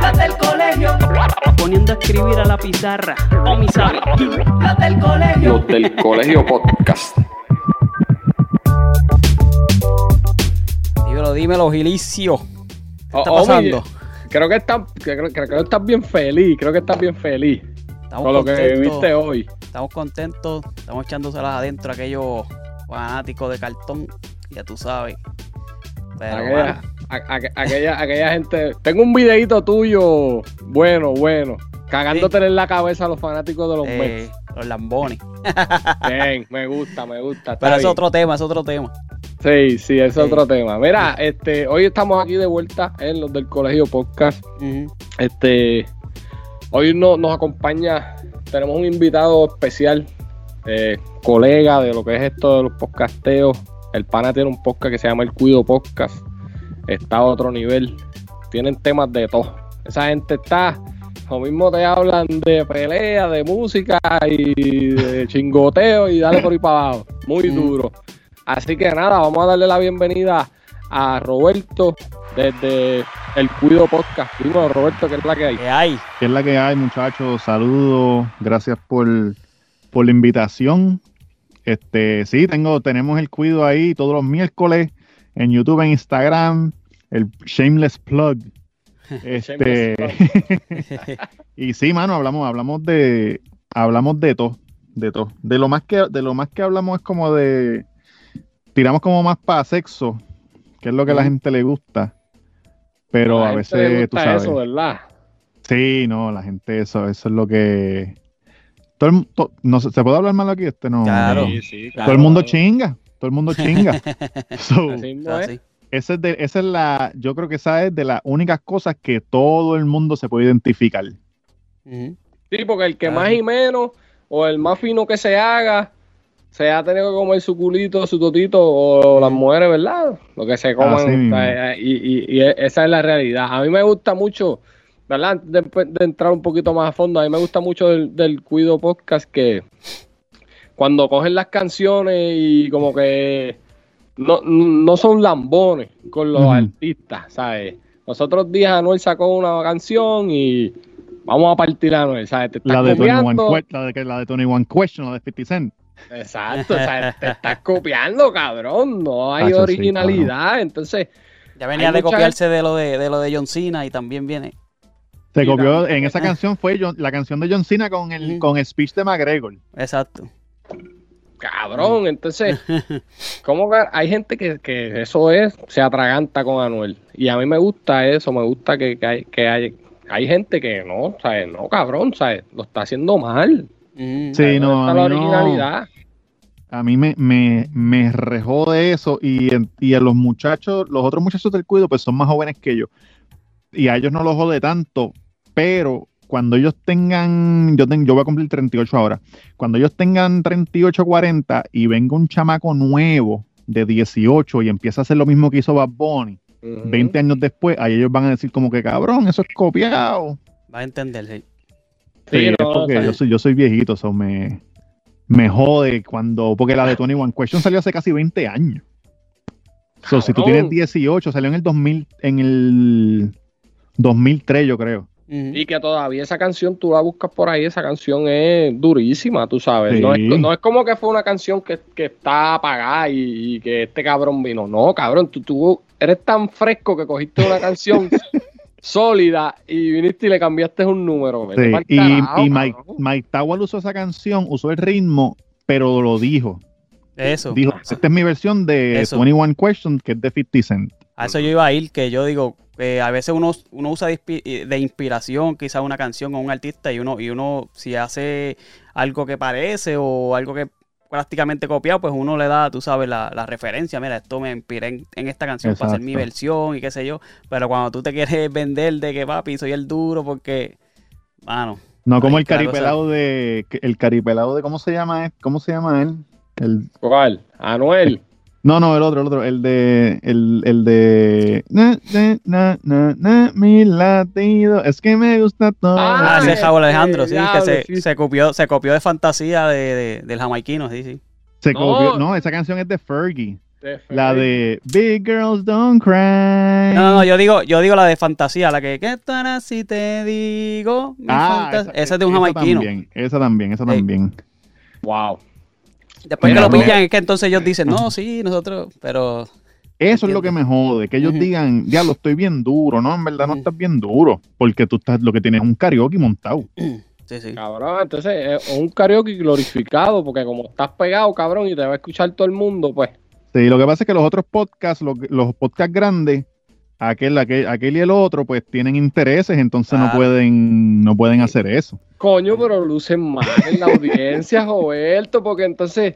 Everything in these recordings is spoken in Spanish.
Las del colegio. Poniendo a escribir a la pizarra. O mi sabe. Las del colegio. Los del colegio podcast. Dímelo, dímelo, Gilicio. ¿Qué está O- Omi, pasando? Creo que, estás, creo, creo que estás bien feliz. Creo que estás bien feliz. Estamos Con lo que contentos. viste hoy. Estamos contentos. Estamos echándoselas adentro a aquellos fanáticos de cartón. Ya tú sabes. Pero, mano, a- a- aquella, aquella gente. Tengo un videito tuyo bueno, bueno. Cagándote en la cabeza a los fanáticos de los eh, Mets. los lambones. Bien, me gusta, me gusta. Pero es bien. otro tema, es otro tema. Sí, sí, es Sí. otro tema. Mira, este, hoy estamos aquí de vuelta en los del colegio podcast. Este, hoy no, nos acompaña, tenemos un invitado especial, eh, colega de lo que es esto de los podcasteos. El pana tiene un podcast que se llama El Cuido Podcast. Está a otro nivel. Tienen temas de todo. Esa gente está, lo mismo te hablan de pelea, de música y de chingoteo y dale por ahí para abajo. Muy duro. Así que nada, vamos a darle la bienvenida a Roberto desde El Cuido Podcast. Dímelo, Roberto, ¿qué es la que hay? ¿Qué hay? ¿Qué es la que hay, muchachos? Saludos, gracias por, por la invitación. Este, sí, tengo, tenemos el cuido ahí todos los miércoles en YouTube, en Instagram, el Shameless Plug. Este, y sí, mano, hablamos, hablamos de, hablamos de todo, de todo. De lo más que, de lo más que hablamos es como de, tiramos como más para sexo, que es lo que a la gente le gusta. Pero la a gente le veces, tú sabes. eso, ¿verdad? Sí, no, la gente, eso, eso es lo que. Todo el, to- no, ¿Se puede hablar mal aquí? Este no. Claro. Sí, sí, Todo el mundo claro. chinga. Todo el mundo chinga. So, Así sí. esa es de, esa es la. Yo creo que esa es de las únicas cosas que todo el mundo se puede identificar. Sí, porque el que Claro. más y menos, o el más fino que se haga, se ha tenido que comer su culito, su totito, o las mujeres, ¿verdad? Lo que se coman. Así mismo. o sea, y, y- y esa es la realidad. A mí me gusta mucho, ¿verdad? Antes De, de entrar un poquito más a fondo, a mí me gusta mucho del, del Cuido Podcast que cuando cogen las canciones y como que no, no son lambones con los artistas, ¿sabes? Los otros días Anuel sacó una canción y vamos a partir a Anuel, ¿sabes? Te estás La de, Tony One copiando. Que- la, de, la de Tony One Question, la de 50 Cent. Exacto, o sea, te estás copiando, cabrón. No hay sí, originalidad. Entonces, Ya venía de mucha copiarse de lo de, de lo de John Cena y también viene. Se copió, en esa canción fue John- la canción de John Cena con el, con el speech de McGregor. Exacto. Cabrón, entonces, ¿cómo que hay gente que, que eso es, se atraganta con Anuel? Y a mí me gusta eso, me gusta que, que hay, que hay, hay gente que no, ¿sabes? No, cabrón, ¿sabes? Lo está haciendo mal. Ujú. Sí, ¿Dónde no, está a la mí no. originalidad? a mí me, me, me rejó de eso y, en- y a los muchachos, los otros muchachos del cuido, pues son más jóvenes que yo. Y a ellos no los jode tanto, pero cuando ellos tengan, yo, ten- yo voy a cumplir 38 ahora, cuando ellos tengan 38, 40 y venga un chamaco nuevo de 18 y empieza a hacer lo mismo que hizo Bad Bunny, Ujú. 20 años después, ahí ellos van a decir como que cabrón, eso es copiado. Vas a entender, sí. Sí, Sí, no, porque yo soy, yo soy viejito, eso me, me jode cuando. Porque la de Tony One Question salió hace casi 20 años. So, si tú tienes 18, salió en el 2000, en el 2003, yo creo. Y que todavía esa canción, tú la buscas por ahí, esa canción es durísima, tú sabes. No, es, no es como que fue una canción que, que está apagada y, y que este cabrón vino. No, cabrón, tú, tú eres tan fresco que cogiste una canción sólida y viniste y le cambiaste un número. Sí, Y, carajo, y Mike. Mike Tower usó esa canción, usó el ritmo, pero lo dijo. Eso. Dijo, esta es mi versión de Eso. 21 Questions, que es de 50 Cent. A eso yo iba a ir, que yo digo, eh, a veces uno, uno usa de, inspi- de inspiración quizás una canción o un artista y uno, y uno si hace algo que parece o algo que prácticamente copiado, pues uno le da, tú sabes, la, la referencia. Mira, esto me inspiré en, en esta canción para hacer mi versión y qué sé yo. Pero cuando tú te quieres vender de que papi, soy el duro porque, mano, No como el caripelado de. El caripelado de. ¿Cómo se llama? él? ¿Cómo se llama él? El, ¿Cuál? Anuel. No, no, el otro, el otro. El de. El, el de. Na, na, na, na, na, mi latido. Es que me gusta todo. Ah, Ah, ese es Raúl Alejandro, sí, que se, sí. se copió, se copió de fantasía de, de- del jamaiquino, sí, sí. Se No. copió- no, esa canción es de Fergie. De La de Big Girls Don't Cry. No, no, yo digo, yo digo la de fantasía, la que ¿qué tal si te digo? mi Ah, fantas-?" esa, es de un esa jamaiquino. También, esa también, esa también. Wow. Después Mira, que lo no. pillan es que entonces ellos dicen, no, sí, nosotros, pero Eso es lo que me jode, que ellos digan, diablo, estoy bien duro, ¿no? En verdad no estás bien duro, porque tú estás, lo que tienes es un karaoke montado. sí, sí. Cabrón, entonces es un karaoke glorificado, porque como estás pegado, cabrón, y te va a escuchar todo el mundo, pues. Sí, lo que pasa es que los otros podcasts, los, los podcasts grandes, aquel, aquel, aquel y el otro, pues tienen intereses, entonces no pueden, no pueden hacer eso. Coño, pero lucen mal en la audiencia, Roberto, porque entonces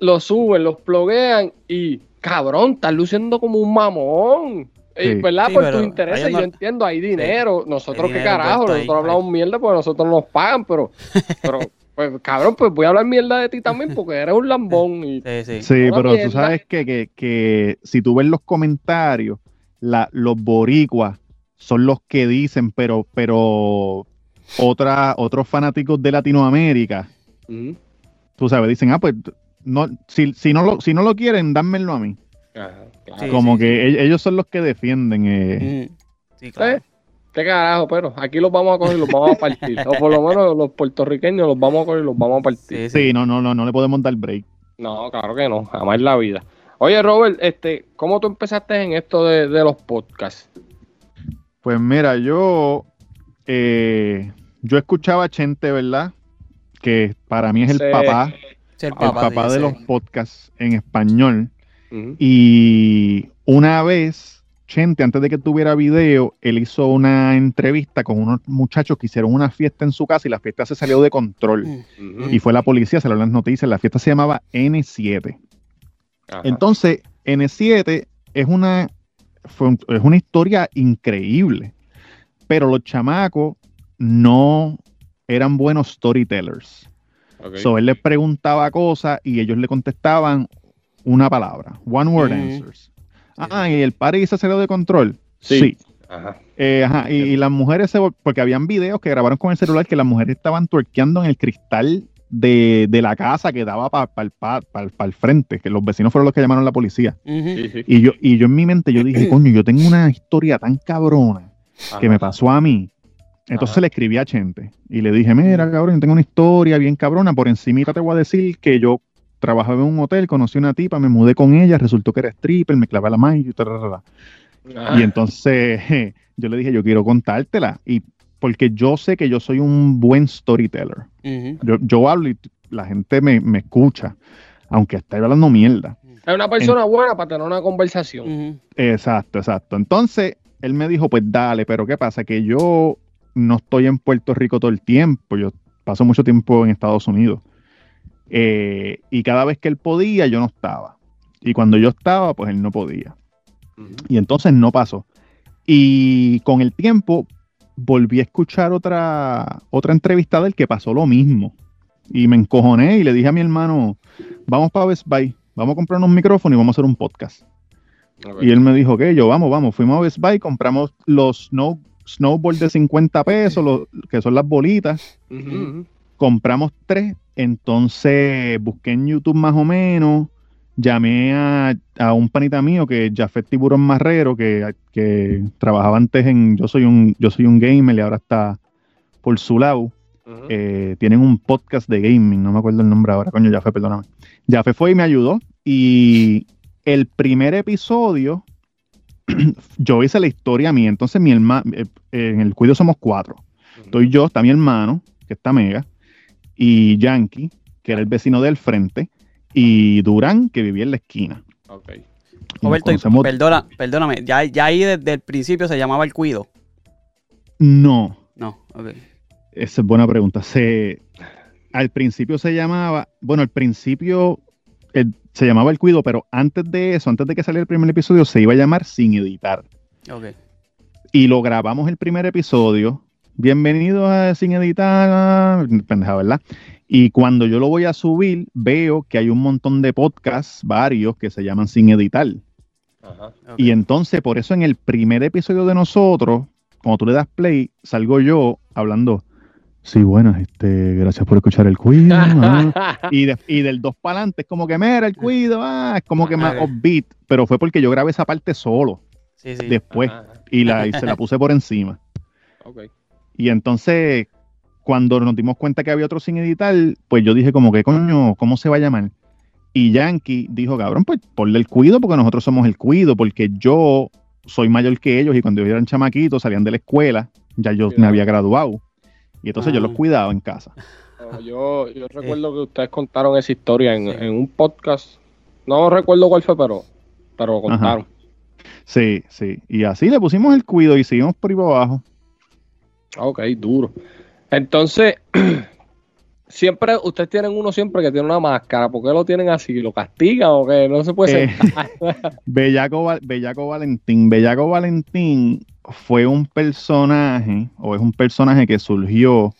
lo suben, los pluguean y, cabrón, estás luciendo como un mamón. Y, Sí. ¿Verdad? Sí, Por tus intereses, no- yo entiendo, hay dinero. Nosotros, Hay qué dinero carajo, ahí, nosotros hablamos mierda porque nosotros nos pagan, pero, pero pues, cabrón, pues voy a hablar mierda de ti también porque eres un lambón. Y, Sí, sí. Sí, pero mierda. tú sabes que, que, que si tú ves los comentarios, la, los boricuas son los que dicen, pero, pero otra, otros fanáticos de Latinoamérica, Ujú. tú sabes, dicen, ah, pues no, si, si, no, lo, si no lo quieren, dánmelo a mí. Ajá, claro. Sí, Como sí, que e- ellos son los que defienden. eh. Mm, Sí, claro. ¿Eh? ¿Qué carajo? Pero aquí los vamos a coger y los vamos a partir. o por lo menos los puertorriqueños los vamos a coger y los vamos a partir. Sí, sí. Sí, no, no, no, no le podemos dar break. No, claro que no, jamás en la vida. Oye, Robert, este, ¿cómo tú empezaste en esto de, de los podcasts? Pues mira, yo, eh, yo escuchaba a Chente, ¿verdad? Que para mí es el Sí. papá, Sí, el el papá, sí, de los podcasts en español. Y una vez, Chente, antes de que tuviera video, él hizo una entrevista con unos muchachos que hicieron una fiesta en su casa y la fiesta se salió de control. Y fue la policía, se lo las noticias, la fiesta se llamaba N7. Ajá. Entonces, N7 es una, fue un- es una historia increíble, pero los chamacos no eran buenos storytellers. Ok. So, él les preguntaba cosas y ellos le contestaban una palabra, one word Mm. answers. Ah, y el party se salió de control. Sí. Sí. Ajá. Eh, ajá, y, y las mujeres, se porque habían videos que grabaron con el celular que las mujeres estaban tuerqueando en el cristal de, de la casa que daba para el frente, que los vecinos fueron los que llamaron a la policía. Ujú. Sí, sí. Y yo, y yo en mi mente, yo dije, coño, yo tengo una historia tan cabrona que me pasó a mí. Entonces Ajá. le escribí a Chente y le dije, mira, cabrón, yo tengo una historia bien cabrona. Por encimita te voy a decir que yo trabajaba en un hotel, conocí una tipa, me mudé con ella, resultó que era stripper, me clavé la mano y. Ajá. Y entonces yo le dije, yo quiero contártela. Y porque yo sé que yo soy un buen storyteller. Yo, yo hablo y la gente me, me escucha, aunque esté hablando mierda. Es una persona buena para tener una conversación. Exacto, exacto. Entonces, él me dijo, pues dale, pero ¿qué pasa? Que yo no estoy en Puerto Rico todo el tiempo, yo paso mucho tiempo en Estados Unidos. Eh, y cada vez que él podía, yo no estaba. Y cuando yo estaba, pues él no podía. Y entonces no pasó. Y con el tiempo volví a escuchar otra, otra entrevista del que pasó lo mismo. Y me encojoné y le dije a mi hermano, vamos para Best Buy, vamos a comprar unos micrófonos y vamos a hacer un podcast. Ok. Y él me dijo que yo, vamos, vamos, fuimos a Best Buy, compramos los snow, snowboard de 50 pesos, los, que son las bolitas, compramos tres, entonces busqué en YouTube más o menos, llamé a, a un panita mío que es Jafet Tiburón Marrero, que, que trabajaba antes en Yo soy un, yo soy un gamer y ahora está por su lado. Eh, tienen un podcast de gaming, no me acuerdo el nombre ahora, coño, Jafé, perdóname. Jafé fue y me ayudó. Y el primer episodio, yo hice la historia mía. Entonces, mi hermano, en el cuido somos cuatro. Estoy yo, está mi hermano, que está mega, y Yankee, que era el vecino del frente, y Durán, que vivía en la esquina. Ok. Roberto, y conocemos- perdona, perdóname, ya, ya ahí desde el principio se llamaba el cuido. No, No, ok. esa es buena pregunta. Se, al principio se llamaba, bueno, al principio el- se llamaba El Cuido, pero antes de eso, antes de que saliera el primer episodio, se iba a llamar Sin Editar. Ok. Y lo grabamos el primer episodio. Bienvenido a Sin Editar, pendeja, ¿verdad? Y cuando yo lo voy a subir, veo que hay un montón de podcasts, varios, que se llaman Sin Editar. Ajá. Y entonces, por eso en el primer episodio de nosotros, cuando tú le das play, salgo yo hablando. Sí, buenas, este, gracias por escuchar el cuido. ah". y, de- y del 2 para adelante es como que, mira, el cuido, ah, es como que más Ok. upbeat, pero fue porque yo grabé esa parte solo sí, sí. después Ajá. y, la, y se la puse por encima. Ok. Y entonces, cuando nos dimos cuenta que había otro sin editar, pues yo dije como que, coño, ¿cómo se va a llamar? Y Yankee dijo, cabrón, pues ponle el cuido porque nosotros somos el cuido, porque yo soy mayor que ellos y cuando ellos eran chamaquitos, salían de la escuela, ya yo me había graduado. Y entonces yo Ah. los cuidaba en casa. No, yo, yo recuerdo que ustedes contaron esa historia en, Sí. en un podcast. No recuerdo cuál fue, pero, pero lo contaron. Sí, sí. Y así le pusimos el cuido y seguimos por ahí para abajo. Ok, duro. Entonces, siempre, ustedes tienen uno siempre que tiene una máscara. ¿Por qué lo tienen así? ¿Lo castigan o qué? No se puede Eh, sentar. Bellaco, Bellaco Valentín. Bellaco Valentín fue un personaje, o es un personaje que surgió,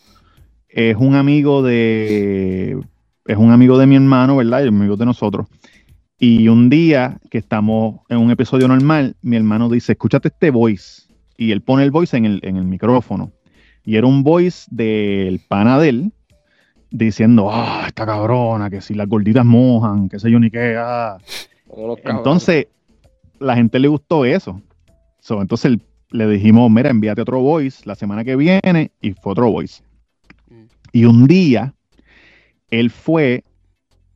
es un amigo de, es un amigo de mi hermano, ¿verdad? Y un amigo de nosotros. Y un día que estamos en un episodio normal, mi hermano dice, escúchate este voice. Y él pone el voice en el, en el micrófono. Y era un voice del pana de él, diciendo, ah, esta cabrona, que si las gorditas mojan, que sé yo ni qué, ah. Entonces, la gente le gustó eso. So, entonces le dijimos, mira, envíate otro voice la semana que viene y fue otro voice. Mm. Y un día, él fue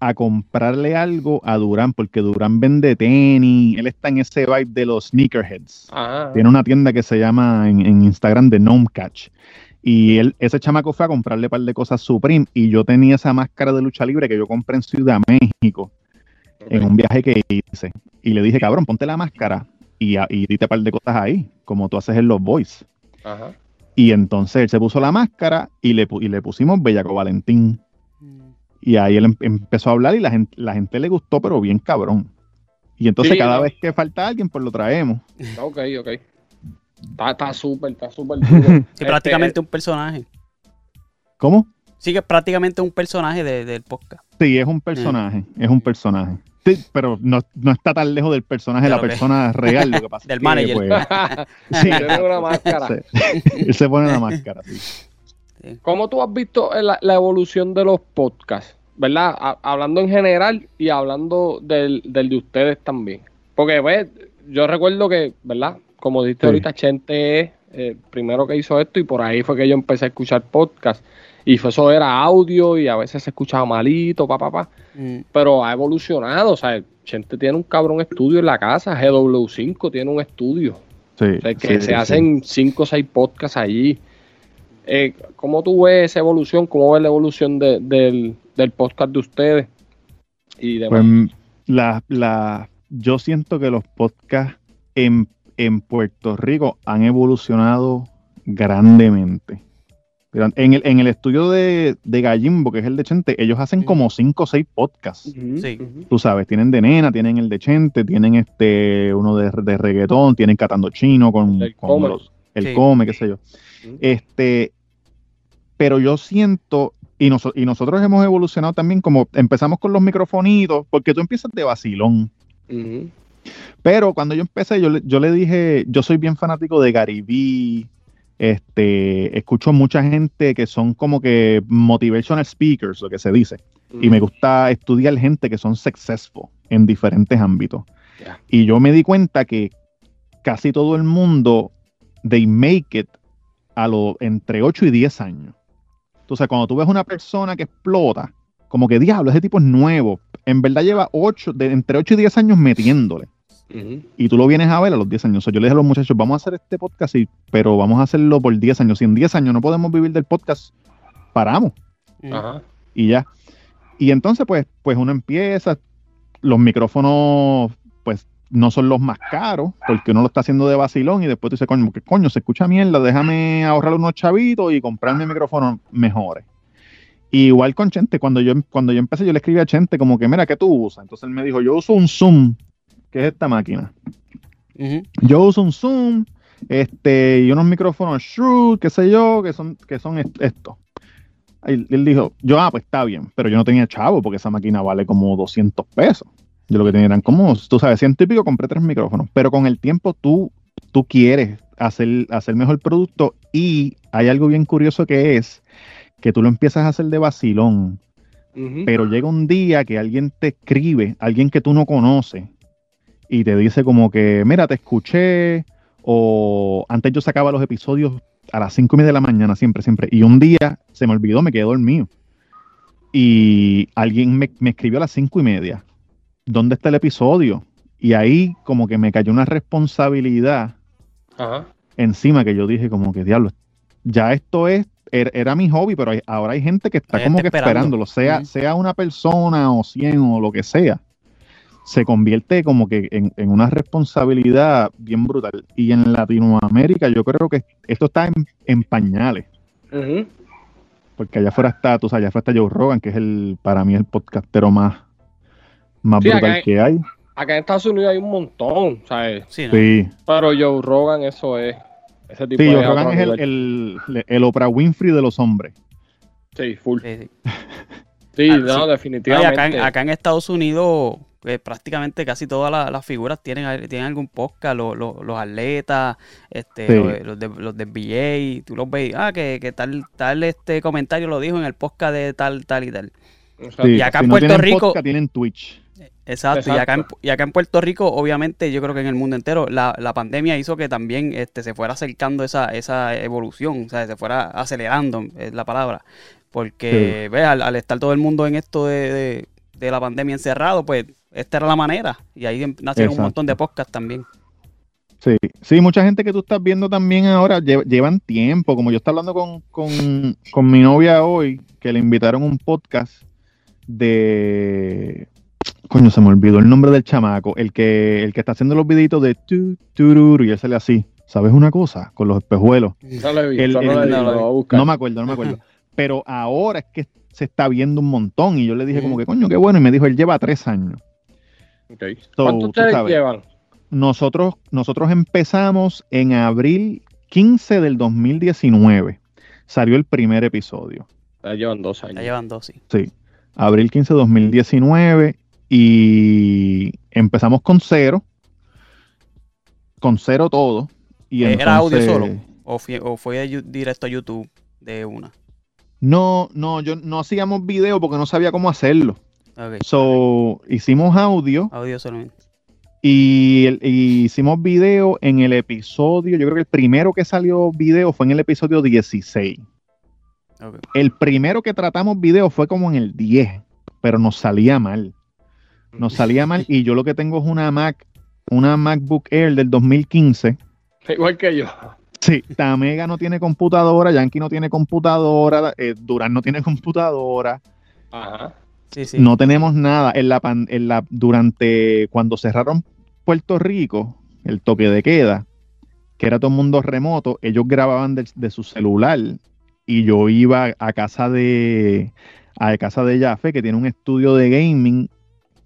a comprarle algo a Durán, porque Durán vende tenis, él está en ese vibe de los sneakerheads. Ajá. Tiene una tienda que se llama en, en Instagram de Gnome Catch. Y él, ese chamaco fue a comprarle un par de cosas Supreme y yo tenía esa máscara de lucha libre que yo compré en Ciudad México en un viaje que hice. Y le dije, cabrón, ponte la máscara y, y dite un par de cosas ahí, como tú haces en los boys. Ajá. Y entonces él se puso la máscara y le, y le pusimos Bellaco Valentín. Y ahí él em- empezó a hablar y la gente, la gente le gustó, pero bien cabrón. Y entonces Sí, cada ¿no? vez que falta alguien, pues lo traemos. Ok, ok. Está súper, está súper duro. Sí, Este, prácticamente un personaje. ¿Cómo? Sí, que es prácticamente un personaje de- del podcast. Sí, es un personaje, es un personaje. Sí, pero no, no está tan lejos del personaje de la persona real. Lo que pasa Del es que, manager. pues, sí, Tiene una máscara. se, él se pone una máscara, sí. ¿Cómo tú has visto la, la evolución de los podcasts? ¿Verdad? Ha- hablando en general y hablando del, del de ustedes también. Porque, ves, yo recuerdo que, ¿verdad? Como dijiste Sí. ahorita, Chente es el primero que hizo esto y por ahí fue que yo empecé a escuchar podcast. Y fue- eso era audio y a veces se escuchaba malito, pa, pa, pa. Mm. Pero ha evolucionado, o sea, Chente tiene un cabrón estudio en la casa, GW5 tiene un estudio. Sí, O sea, que sí, se sí. hacen cinco o seis podcasts allí. Eh, ¿Cómo tú ves esa evolución? ¿Cómo ves la evolución de- del, del podcast de ustedes? Y demás. Pues, mm, la, la, yo siento que los podcasts en, en Puerto Rico han evolucionado grandemente. Pero En el, en el estudio de, de Gallimbo, que es el de Chente, ellos hacen como cinco o seis podcasts. Ujú, sí. Tú sabes, tienen de nena, tienen el de Chente, tienen este uno de, de reggaetón, tienen Catando Chino con, con los- el Sí. come, qué sé yo. Este, pero yo siento, y, noso- y nosotros hemos evolucionado también como empezamos con los microfonitos, porque tú empiezas de vacilón. Pero cuando yo empecé, yo le, yo le dije, yo soy bien fanático de Gary Vee, este, escucho mucha gente que son como que motivational speakers, lo que se dice, y me gusta estudiar gente que son successful en diferentes ámbitos. Y yo me di cuenta que casi todo el mundo, they make it a lo, entre 8 y 10 años. Entonces, cuando tú ves una persona que explota, como que diablo, ese tipo es nuevo. En verdad lleva 8, de, entre 8 y 10 años metiéndole. Y tú lo vienes a ver a los 10 años. O sea, yo le dije a los muchachos, vamos a hacer este podcast, sí, pero vamos a hacerlo por 10 años. Si en 10 años no podemos vivir del podcast, paramos. Ajá. y ya. Y entonces, pues, pues uno empieza, los micrófonos, no son los más caros, porque uno lo está haciendo de vacilón y después tú dices, coño, que coño, se escucha mierda, déjame ahorrar unos chavitos y comprarme micrófonos mejores. Y igual con Chente, cuando yo, cuando yo empecé, yo le escribí a Chente como que, mira, ¿qué tú usas? Entonces él me dijo, yo uso un Zoom, que es esta máquina. Yo uso un Zoom, este, y unos micrófonos Shure, qué sé yo, que son, que son est- estos. Y él dijo, yo, ah, pues está bien, pero yo no tenía chavo porque esa máquina vale como 200 pesos. Yo lo que tenía eran como, tú sabes, pico, compré tres micrófonos. Pero con el tiempo tú, tú quieres hacer, hacer mejor producto y hay algo bien curioso que es que tú lo empiezas a hacer de vacilón, pero llega un día que alguien te escribe, alguien que tú no conoces, y te dice como que, mira, te escuché, o antes yo sacaba los episodios a las cinco y media de la mañana, siempre, siempre, y un día se me olvidó, me quedé dormido. Y alguien me, me escribió a las cinco y media, ¿dónde está el episodio? Y ahí como que me cayó una responsabilidad Ajá. encima que yo dije como que, diablo, ya esto es, er- era mi hobby, pero hay- ahora hay gente que está Hay como que esperando. esperándolo, sea, sea una persona o 100 o lo que sea, se convierte como que en, en una responsabilidad bien brutal. Y en Latinoamérica yo creo que esto está en, en pañales, porque allá afuera está, tú sabes, allá afuera está Joe Rogan, que es el, para mí el podcastero más, más Sí, brutal que hay. Acá en Estados Unidos hay un montón, ¿sabes? Sí, ¿no? Sí, Pero Joe Rogan, eso es. Ese tipo sí, de Joe Rogan es el, el, el Oprah Winfrey de los hombres. Sí, full. Sí, sí. Sí, Ah, no, definitivamente. acá, en, acá en Estados Unidos, pues, prácticamente casi todas la- las figuras tienen, tienen algún podcast, lo- lo- los atletas, este, Sí. los, los de, los de NBA, tú los ves, ah, que, que tal, tal este comentario lo dijo en el podcast de tal, tal y tal. Sí, Y acá si en no Puerto tienen Rico- podcast, tienen Twitch. Exacto, Y, acá en, y acá en Puerto Rico, obviamente, yo creo que en el mundo entero, la, la pandemia hizo que también este, se fuera acercando esa, esa evolución, o sea, se fuera acelerando, es la palabra. Porque, ve, al, al estar todo el mundo en esto de, de- de la pandemia encerrado, pues esta era la manera. Y ahí nacieron un montón de podcasts también. Sí, sí, mucha gente que tú estás viendo también ahora lle- llevan tiempo, como yo estaba hablando con, con, con mi novia hoy, que le invitaron un podcast de... Coño, se me olvidó el nombre del chamaco, el que, el que está haciendo los videitos de tu, tururu, y él sale así, ¿sabes una cosa? Con los espejuelos. No lo he visto, El- no lo he el- visto, no, lo voy a buscar. No me acuerdo, no me acuerdo. Pero ahora es que se está viendo un montón, y yo le dije como que, coño, qué bueno, y me dijo, él lleva tres años. Ok. So, ¿Cuántos tú ustedes sabes. llevan? Nosotros, nosotros empezamos en abril 15 del 2019. Salió el primer episodio. Ya llevan dos Ya años. llevan dos, sí. Sí. Abril 15 de 2019. Y empezamos con cero. Con cero todo. Y Eh, ¿Era audio solo? ¿O fue, o directo a YouTube de una? No, no, yo no hacíamos video porque no sabía cómo hacerlo. Ok, So, hicimos audio audio solamente. y, el- y hicimos video en el episodio. Yo creo que el primero que salió video fue en el episodio 16. Ok. El primero que tratamos video fue como en el 10, pero nos salía mal. Nos salía mal y yo lo que tengo es una Mac, una MacBook Air del 2015. Igual que yo. Sí, Tamega no tiene computadora, Yankee no tiene computadora, eh, Durán no tiene computadora, Ajá. Sí, sí. no tenemos nada. En la, pan- en la, durante cuando cerraron Puerto Rico, el toque de queda, que era todo el mundo remoto, ellos grababan de, de su celular y yo iba a casa de a casa de Jaffe, que tiene un estudio de gaming,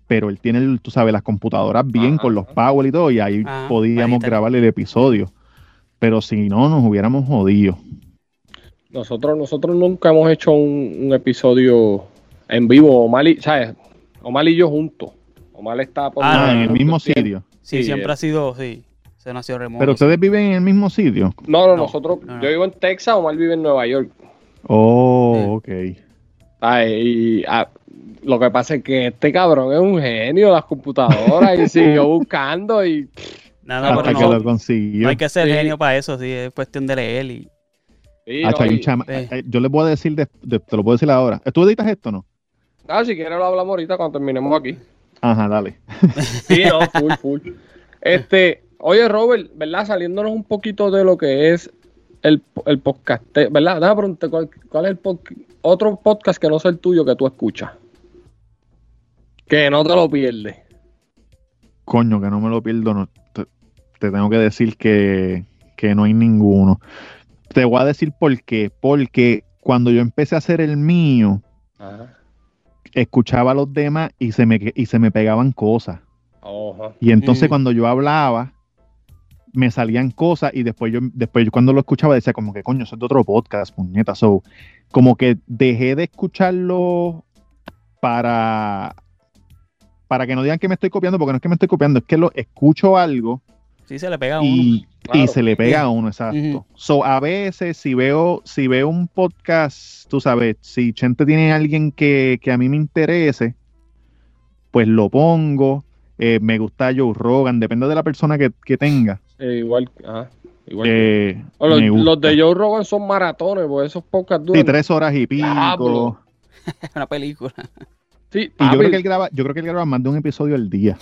pero él tiene, el- tú sabes, las computadoras bien Ajá. con los power y todo, y ahí Ajá, podíamos ahí está. grabar el episodio. Pero si no, nos hubiéramos jodido. Nosotros, nosotros nunca hemos hecho un, un episodio en vivo. Omar y, ¿sabes? Omar y yo juntos. Omar está por Ah, Ah, en el mismo Sí. sitio. Sí, Sí, siempre eh. ha sido, sí. Se nació remoto. Pero sí. ustedes viven en el mismo sitio. No, no, No, nosotros. no, no. Yo vivo en Texas, Omar vive en Nueva York. Oh, ok. Ay, y, ah, Lo que pasa es que este cabrón es un genio de las computadoras y siguió buscando y no, Hasta pero que no, lo consiguió. no hay que ser Sí. genio para eso, sí, es cuestión de leer y Sí, no, y- chama- sí. eh, yo les voy a decir, de- de- te lo puedo decir ahora. ¿Tú editas esto o no? Ah, si quieres lo hablamos ahorita cuando terminemos aquí. Ajá, dale. Sí, no, full, full. Este, oye, Robert, ¿verdad? Saliéndonos un poquito de lo que es el, el podcast, ¿verdad? Déjame preguntarte, ¿cuál, cuál es el pod- otro podcast que no sea el tuyo que tú escuchas? Que no te lo pierdes. Coño, que no me lo pierdo. no, te, te tengo que decir que, que no hay ninguno. Te voy a decir por qué. Porque cuando yo empecé a hacer el mío, Ajá. escuchaba a los demás y se me, y se me pegaban cosas. Y entonces Mm. cuando yo hablaba, me salían cosas y después yo, después yo cuando lo escuchaba decía como que coño, eso es de otro podcast, puñeta. So, como que dejé de escucharlo para, para que no digan que me estoy copiando, porque no es que me estoy copiando, es que lo escucho algo sí se le pega a uno. y, Claro. y se le pega a uno, exacto. So, a veces si veo, si veo un podcast, tú sabes, si Chente tiene alguien que, que a mí me interese, pues lo pongo. Eh, me gusta Joe Rogan, depende de la persona que, que tenga. Eh, igual, ajá, igual. Eh, los, me gusta. los de Joe Rogan son maratones, porque esos podcasts duran. Sí, tres horas y pico. Una película. Sí, Y yo creo que él graba, yo creo que él graba más de un episodio al día.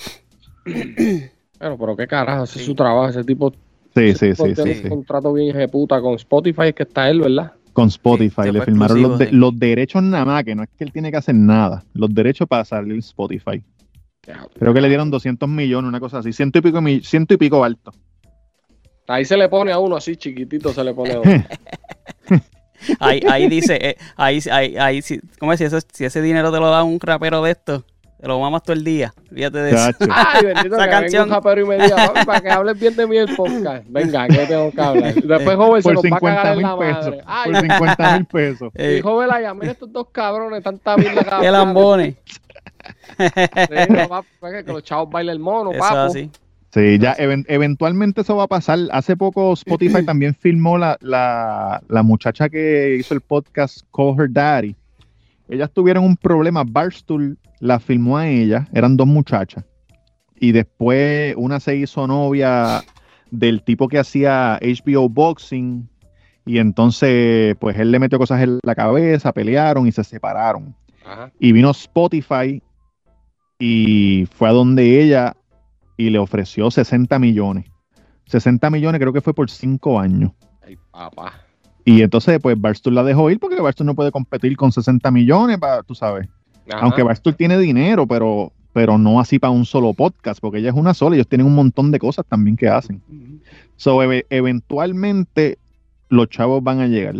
Bueno, pero qué carajo, ese es su trabajo, ese tipo, Sí, ese sí, tipo sí, tiene sí, un sí. contrato bien ejeputa con Spotify, es que está él, ¿verdad? Con Spotify. le firmaron los, de- exclusivo, sí. los derechos nada más, que no es que él tiene que hacer nada. Los derechos para salir en Spotify. Creo que le dieron 200 millones, una cosa así. Ciento y pico, mi- ciento y pico alto. Ahí se le pone a uno así chiquitito, se le pone a uno. Ahí, ahí dice, eh, ahí, ahí, ahí, si, ¿cómo es? Si, eso- si ese dinero te lo da un rapero de esto, te lo mamas todo el día. Fíjate de eso. Chacho. Ay, bendito Esa que canción. venga un rapero y me diga, "Papi, para que hables bien de mí el podcast. Venga, que tengo que hablar. Después joven se por nos va a 50 cagar en mil la pesos. madre. Ay, Por 50 mil pesos. Eh, y joven la mira estos dos cabrones, tanta mierda que qué lambones. Sí, que los chavos bailen el mono, Eso papo. así. Sí, ya even- eventualmente eso va a pasar. Hace poco Spotify también filmó la, la, la muchacha que hizo el podcast Call Her Daddy. Ellas tuvieron un problema. Barstool la filmó a ella. Eran dos muchachas. Y después una se hizo novia del tipo que hacía HBO Boxing. Y entonces, pues él le metió cosas en la cabeza, pelearon y se separaron. Ajá. Y vino Spotify y fue a donde ella y le ofreció 60 millones. 60 millones creo que fue por 5 años. Ay, papá. Y entonces, pues Barstool la dejó ir porque Barstool no puede competir con 60 millones, para, tú sabes. Ajá. Aunque Barstool tiene dinero, pero, pero no así para un solo podcast, porque ella es una sola. Ellos tienen un montón de cosas también que hacen. So, eve- eventualmente los chavos van a llegar.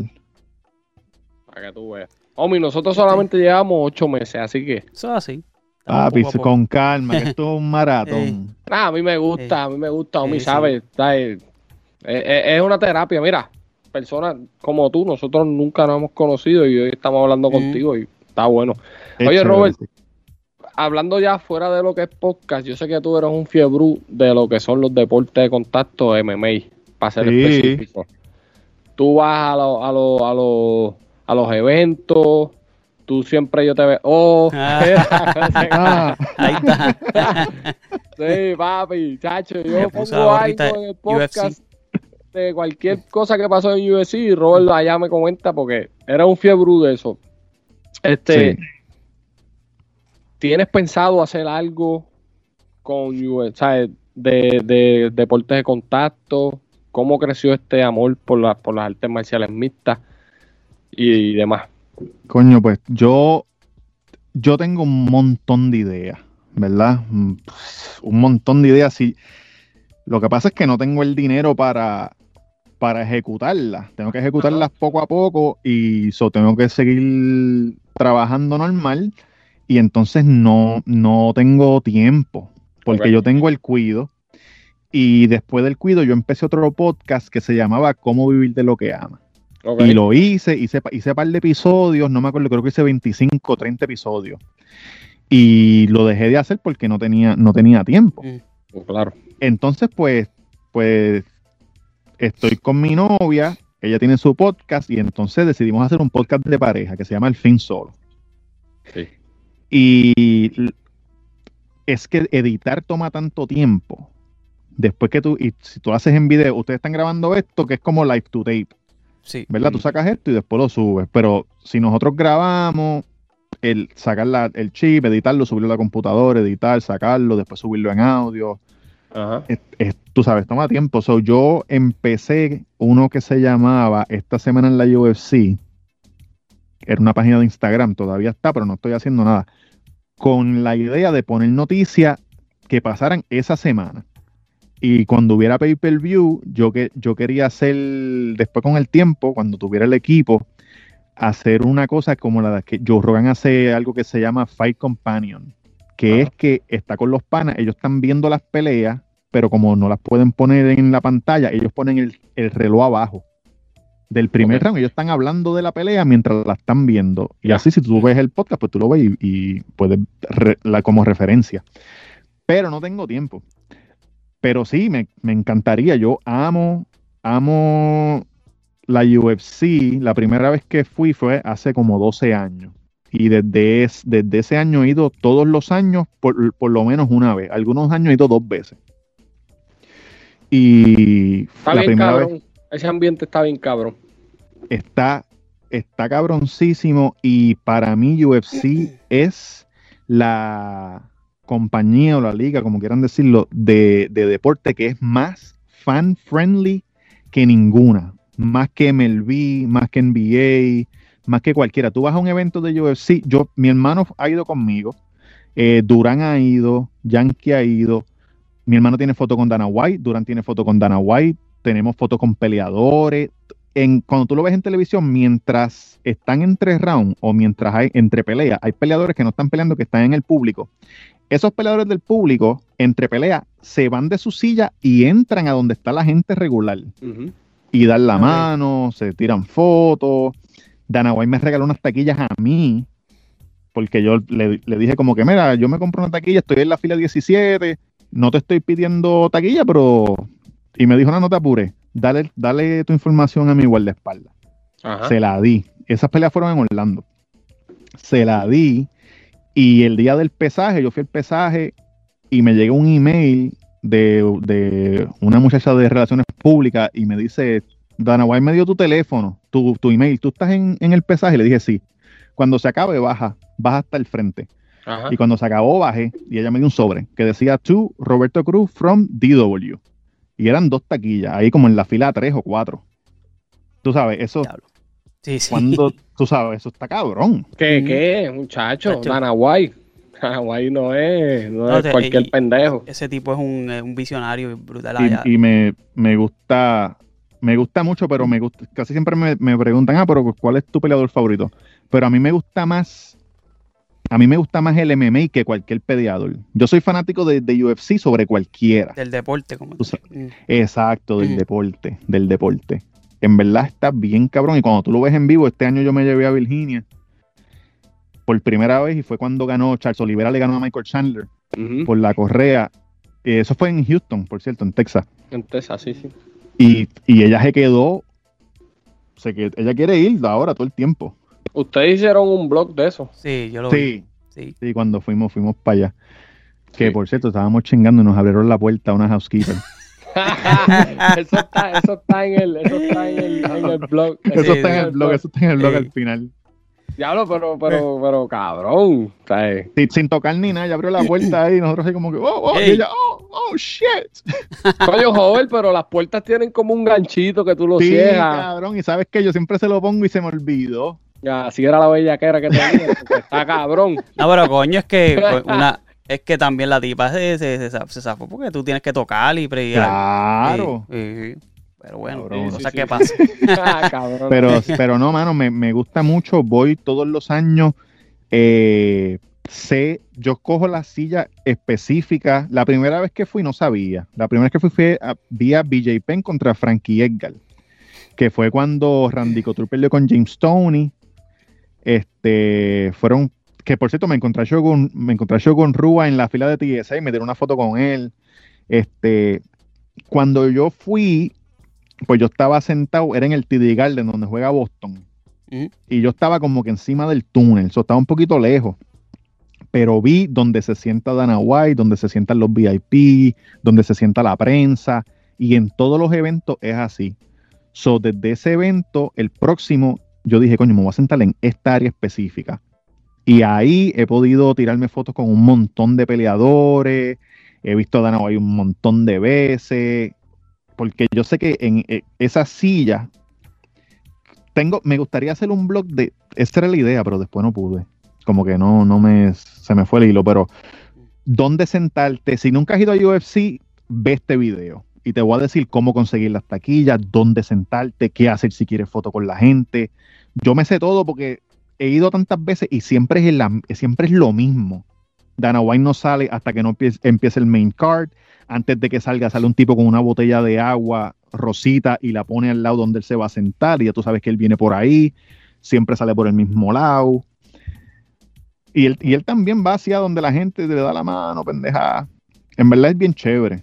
Para que tú veas. Homie, nosotros solamente llevamos ocho meses, así que. Eso es así. Papi, Poco a poco. con calma, que esto es un maratón. Ah, a mí me gusta, a mí me gusta, homie, Sí, ¿sabes? ¿sabes? Es, es- una terapia, mira. Personas como tú, nosotros nunca nos hemos conocido y hoy estamos hablando contigo y está bueno. Oye, chévere, Robert, hablando ya fuera de lo que es podcast, yo sé que tú eres un fiebrú de lo que son los deportes de contacto MMA, para ser Sí. específico. Tú vas a, lo- a, lo- a, lo- a los eventos, tú siempre yo te veo. Oh, Ah, Ahí está. sí, papi, chacho, yo pongo algo en el podcast UFC. de cualquier cosa que pasó en UFC y Robert allá me comenta porque era un fiebrú de eso. Este, sí. ¿Tienes pensado hacer algo con US, ¿sabes? De, de deportes de contacto? ¿Cómo creció este amor por, la- por las artes marciales mixtas y, demás? Coño, pues yo, yo tengo un montón de ideas, ¿verdad? Mm, Un montón de ideas. Sí. Lo que pasa es que no tengo el dinero para, para ejecutarlas. Tengo que ejecutarlas poco a poco y so, tengo que seguir trabajando normal y entonces no, no tengo tiempo porque yo tengo el cuido y después del cuido yo empecé otro podcast que se llamaba Cómo vivir de lo que ama. Y lo hice, hice, hice un par de episodios, no me acuerdo, creo que hice 25 o 30 episodios. Y lo dejé de hacer porque no tenía, no tenía tiempo. Mm. Claro. Entonces, pues, pues, estoy con mi novia, ella tiene su podcast, y entonces decidimos hacer un podcast de pareja que se llama El Fin Solo. Sí. Y es que editar toma tanto tiempo. Después que tú, y si tú haces en video, ustedes están grabando esto que es como live to tape. Sí. ¿verdad? Tú sacas esto y después lo subes. Pero si nosotros grabamos, el sacar la- el chip, editarlo, subirlo a la computadora, editar, sacarlo, después subirlo en audio, Ajá. es- es- tú sabes, toma tiempo. So, yo empecé uno que se llamaba esta semana en la UFC. Era una página de Instagram, todavía está, pero no estoy haciendo nada. Con la idea de poner noticias que pasaran esa semana. Y cuando hubiera pay-per-view, yo, que, yo quería hacer, después con el tiempo, cuando tuviera el equipo, hacer una cosa como la que Joe Rogan hace algo que se llama Fight Companion, que Ajá. es que está con los panas, ellos están viendo las peleas, pero como no las pueden poner en la pantalla, ellos ponen el, el reloj abajo del primer Ok. round. Ellos están hablando de la pelea mientras la están viendo. Y así, si tú ves el podcast, pues tú lo ves y, y puedes re- la, como referencia. Pero no tengo tiempo. Pero sí, me, me encantaría. Yo amo, amo la UFC. La primera vez que fui fue hace como 12 años. Y desde, es- desde ese año he ido todos los años, por, por lo menos una vez. Algunos años he ido dos veces. Y Está la bien primera cabrón. vez Ese ambiente está bien cabrón. está, está cabroncísimo. Y para mí, UFC es la compañía o la liga, como quieran decirlo, de, de deporte que es más fan friendly que ninguna. Más que MLB, más que NBA, más que cualquiera. Tú vas a un evento de UFC, yo, mi hermano ha ido conmigo, eh, Durán ha ido, Yankee ha ido, mi hermano tiene foto con Dana White, Durán tiene foto con Dana White, tenemos fotos con peleadores. En, cuando tú lo ves en televisión, mientras están entre rounds o mientras hay entre peleas, hay peleadores que no están peleando, que están en el público. Esos peleadores del público, entre peleas, se van de su silla y entran a donde está la gente regular y dan la mano, se tiran fotos. Dana White me regaló unas taquillas a mí, porque yo le, le dije como que, mira, yo me compro una taquilla, estoy en la fila 17, no te estoy pidiendo taquilla, pero... Y me dijo, no, no te apures, dale, dale tu información a mi guardaespaldas. Ajá. Se la di. Esas peleas fueron en Orlando. Se la di. Y el día del pesaje, yo fui al pesaje y me llegó un email de, de una muchacha de relaciones públicas y me dice, Dana White me dio tu teléfono, tu, tu email, tú estás en, en el pesaje. Y le dije, sí. Cuando se acabe, baja, baja hasta el frente. Ajá. Y cuando se acabó, bajé y ella me dio un sobre que decía to Roberto Cruz from DW. Y eran dos taquillas, ahí como en la fila tres o cuatro. Tú sabes, eso, Diablo. Sí, sí. cuando, tú sabes, eso está cabrón. ¿Qué, Mm. qué, muchacho? Chacho. Dana White. Dana White no es, no No, es te- cualquier y- pendejo. Ese tipo es un, un visionario brutal. allá. Y, y me, me gusta, me gusta mucho, pero me gusta, casi siempre me, me preguntan, ah, pero ¿cuál es tu peleador favorito? Pero a mí me gusta más, a mí me gusta más el MMA que cualquier peleador. Yo soy fanático de, de UFC sobre cualquiera. Del deporte. Como Tú sabes. Mm. Exacto, del Ujú. deporte, del deporte. En verdad está bien cabrón. Y cuando tú lo ves en vivo, este año yo me llevé a Virginia por primera vez y fue cuando ganó Charles Oliveira, le ganó a Michael Chandler por la correa. Eh, Eso fue en Houston, por cierto, en Texas. Entonces, así sí. Y, y ella se quedó, se qued- ella quiere ir ahora todo el tiempo. Ustedes hicieron un blog de eso. Sí, yo lo vi. Sí, Sí. sí, cuando fuimos, fuimos para allá. Que Sí. por cierto, estábamos chingando y nos abrieron la puerta a una housekeeper. eso, está, eso está en el, eso está en el, en el blog. Eso Sí, está en el blog, eso está en el blog Sí. al final. Diablo, pero, pero, pero, cabrón. ¿sabes? Sí, sin tocar ni nada, ella abrió la puerta ahí y nosotros así como que, oh, oh, y ella, oh, oh, shit. Coño, joven, pero las puertas tienen como un ganchito que tú lo Sí, cierras. cabrón, y sabes que yo siempre se lo pongo y se me olvidó. Ya, Así era la bellaquera que tenía. Está cabrón. No, pero coño, es que una, es que también la tipa se, se, se, se zafó porque tú tienes que tocar y pre- Claro. Sí, sí. Pero bueno, Cabrón. cosas Sí, que sí. pasan. Ah. Pero, pero no, mano, me, me gusta mucho. Voy todos los años. eh, sé, yo cojo la silla específica. La primera vez que fui no sabía. La primera vez que fui fue a, vi a BJ Penn contra Frankie Edgar. Que fue cuando Randy Couture perdió con James Tony. Este, fueron, que por cierto me encontré yo con, me encontré yo con Rua en la fila de TSA y me dieron una foto con él. Este, cuando yo fui, pues yo estaba sentado, era en el TD Garden donde juega Boston. Y yo estaba como que encima del túnel, eso estaba un poquito lejos. pero vi donde se sienta Dana White, donde se sientan los VIP, donde se sienta la prensa, y en todos los eventos es así. So, desde ese evento, el próximo, yo dije, coño, me voy a sentar en esta área específica. Y ahí he podido tirarme fotos con un montón de peleadores, he visto a Dana White un montón de veces, porque yo sé que en eh, esa silla tengo, me gustaría hacer un blog de, esta era la idea, pero después no pude, como que no, no me, se me fue el hilo, pero dónde sentarte, si nunca has ido a UFC, ve este video. Y te voy a decir cómo conseguir las taquillas, dónde sentarte, qué hacer si quieres foto con la gente. Yo me sé todo porque he ido tantas veces y siempre es, la, siempre es lo mismo. Dana White no sale hasta que no empiece, el main card. Antes de que salga, sale un tipo con una botella de agua rosita y la pone al lado donde él se va a sentar. Y ya tú sabes que él viene por ahí. Siempre sale por el mismo lado. Y él, y él también va hacia donde la gente le da la mano, pendeja. En verdad es bien chévere.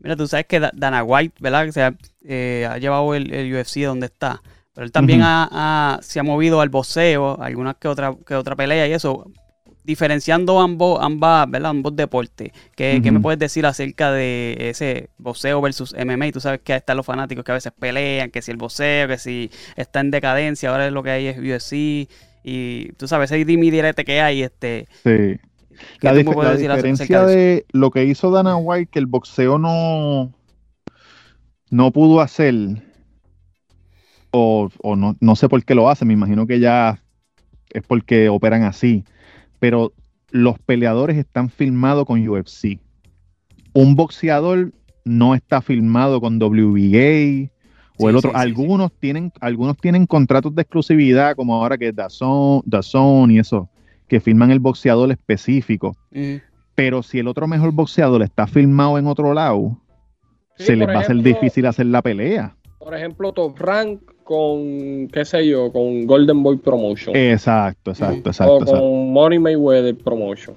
Mira, tú sabes que Dana White, ¿verdad? Que se ha, eh, ha llevado el, el, UFC donde está. Pero él también se ha movido al boxeo, algunas que otra, que otra pelea y eso. Diferenciando ambos, ambas, ¿verdad? ambos deportes, ¿Qué, me puedes decir acerca de ese boxeo versus MMA? Tú sabes que están los fanáticos que a veces pelean, que si el boxeo, que si está en decadencia, ahora lo que hay es UFC, y tú sabes, ese dimi direte que hay, este... Sí. La, diferencia de, lo que hizo Dana White, que el boxeo no, no pudo hacer, o, no, no, sé por qué lo hace, me imagino que ya es porque operan así, pero los peleadores están filmados con UFC. Un boxeador no está filmado con WBA o el otro. algunos tienen algunos tienen contratos de exclusividad como ahora que es Dazón, Dazón y eso, que firman el boxeador específico. Pero si el otro mejor boxeador está filmado en otro lado, se les va a hacer difícil hacer la pelea. Por ejemplo, Top Rank con, qué sé yo, con Golden Boy Promotion. Exacto, exacto, exacto. O con Money Mayweather Promotion.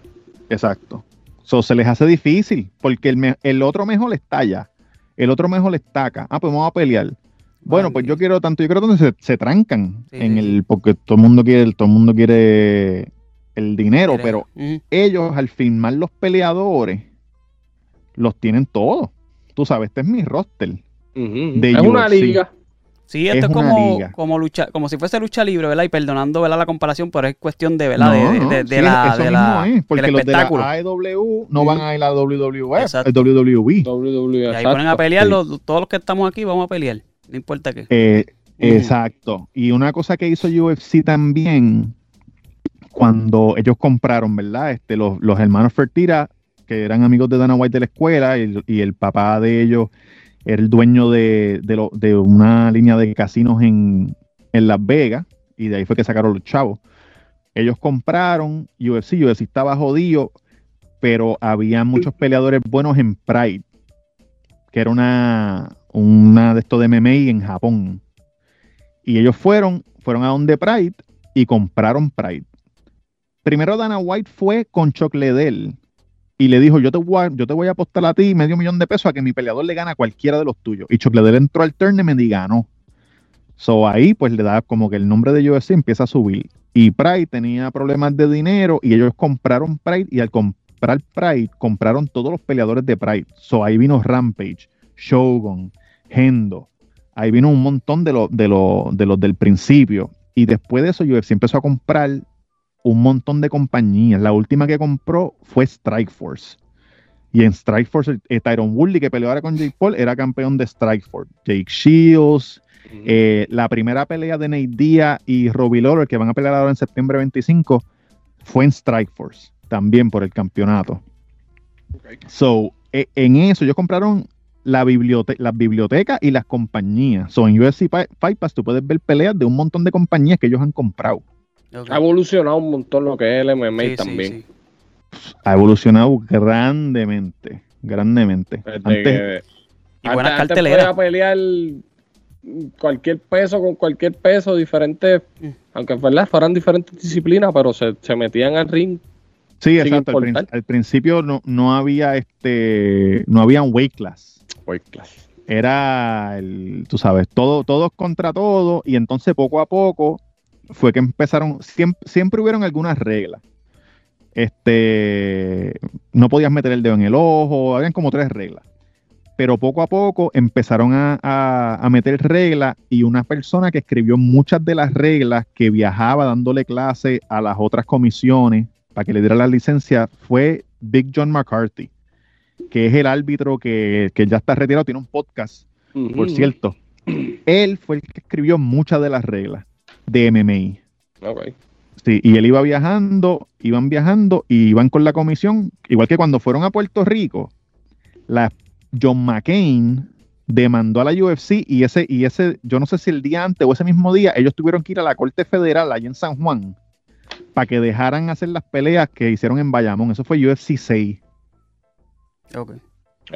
Exacto. So, se les hace difícil porque el, el otro mejor le estalla, el otro mejor le estaca. Ah, pues vamos a pelear. Bueno, pues yo quiero tanto, yo creo que se, se trancan en el, porque todo el mundo quiere, todo el mundo quiere el dinero, pero ellos al firmar los peleadores los tienen todos. Tú sabes, este es mi roster. es una liga. Sí, esto es, como, como lucha, como si fuese lucha libre, ¿verdad? Y perdonando, ¿verdad? La comparación, pero es cuestión de, ¿verdad? de, de, la, de la porque los de la AEW no van a ir a la WWF, el WWE. WWE y ahí ponen a pelear, todos los que estamos aquí vamos a pelear, no importa qué. Eh, exacto. Y una cosa que hizo UFC también, cuando ellos compraron, ¿verdad? Este, los, los hermanos Fertira, que eran amigos de Dana White de la escuela, y, y el papá de ellos era el dueño de, una línea de casinos en, Las Vegas y de ahí fue que sacaron los chavos. Ellos compraron UFC, UFC estaba jodido, pero había muchos peleadores buenos en Pride, que era una, una de estos de MMA en Japón. Y ellos fueron, fueron a donde Pride y compraron Pride. Primero Dana White fue con Chuck Liddell, y le dijo, yo te, voy a, yo te voy a apostar a ti medio millón de pesos a que mi peleador le gana a cualquiera de los tuyos. Y Chocledel entró al tournament y ganó. So ahí pues le da como que el nombre de UFC empieza a subir. Y Pride tenía problemas de dinero y ellos compraron Pride y al comprar Pride compraron todos los peleadores de Pride. So ahí vino Rampage, Shogun, Hendo. Ahí vino un montón de, los de, de los del principio. Y después de eso UFC empezó a comprar un montón de compañías. La última que compró fue Strikeforce. Y en Strikeforce, eh, Tyron Woodley, que peleó ahora con Jake Paul, era campeón de Strikeforce. Jake Shields, eh, la primera pelea de Nate Diaz y Robbie Lawler, que van a pelear ahora en septiembre 25, fue en Strikeforce, también por el campeonato. So, e, en eso, ellos compraron la biblioteca, las bibliotecas y las compañías. So, en UFC Fight Pass tú puedes ver peleas de un montón de compañías que ellos han comprado. Ha evolucionado un montón lo que es el MMA también. Ha evolucionado grandemente, grandemente. antes, y buenas carteleras. pelear cualquier peso con cualquier peso, diferente, mm. aunque verdad fueran diferentes disciplinas, pero se, metían al ring. Sí, exacto. Al, principio no, no había este, no había un weight class. Weight class. Era, el, tú sabes, todo, todos contra todo, y entonces poco a poco fue que empezaron, siempre, hubieron algunas reglas. este, no podías meter el dedo en el ojo, habían como tres reglas. Pero poco a poco empezaron a, a- a meter reglas y una persona que escribió muchas de las reglas que viajaba dándole clase a las otras comisiones para que le diera la licencia fue Big John McCarthy, que es el árbitro que, que ya está retirado, tiene un podcast, por cierto. Él fue el que escribió muchas de las reglas de MMA. Ok. Sí, y él iba viajando, iban viajando y iban con la comisión, igual que cuando fueron a Puerto Rico, la John McCain demandó a la UFC y ese, y ese, yo no sé si el día antes o ese mismo día, ellos tuvieron que ir a la Corte Federal allá en San Juan para que dejaran hacer las peleas que hicieron en Bayamón. Eso fue UFC 6. Ok.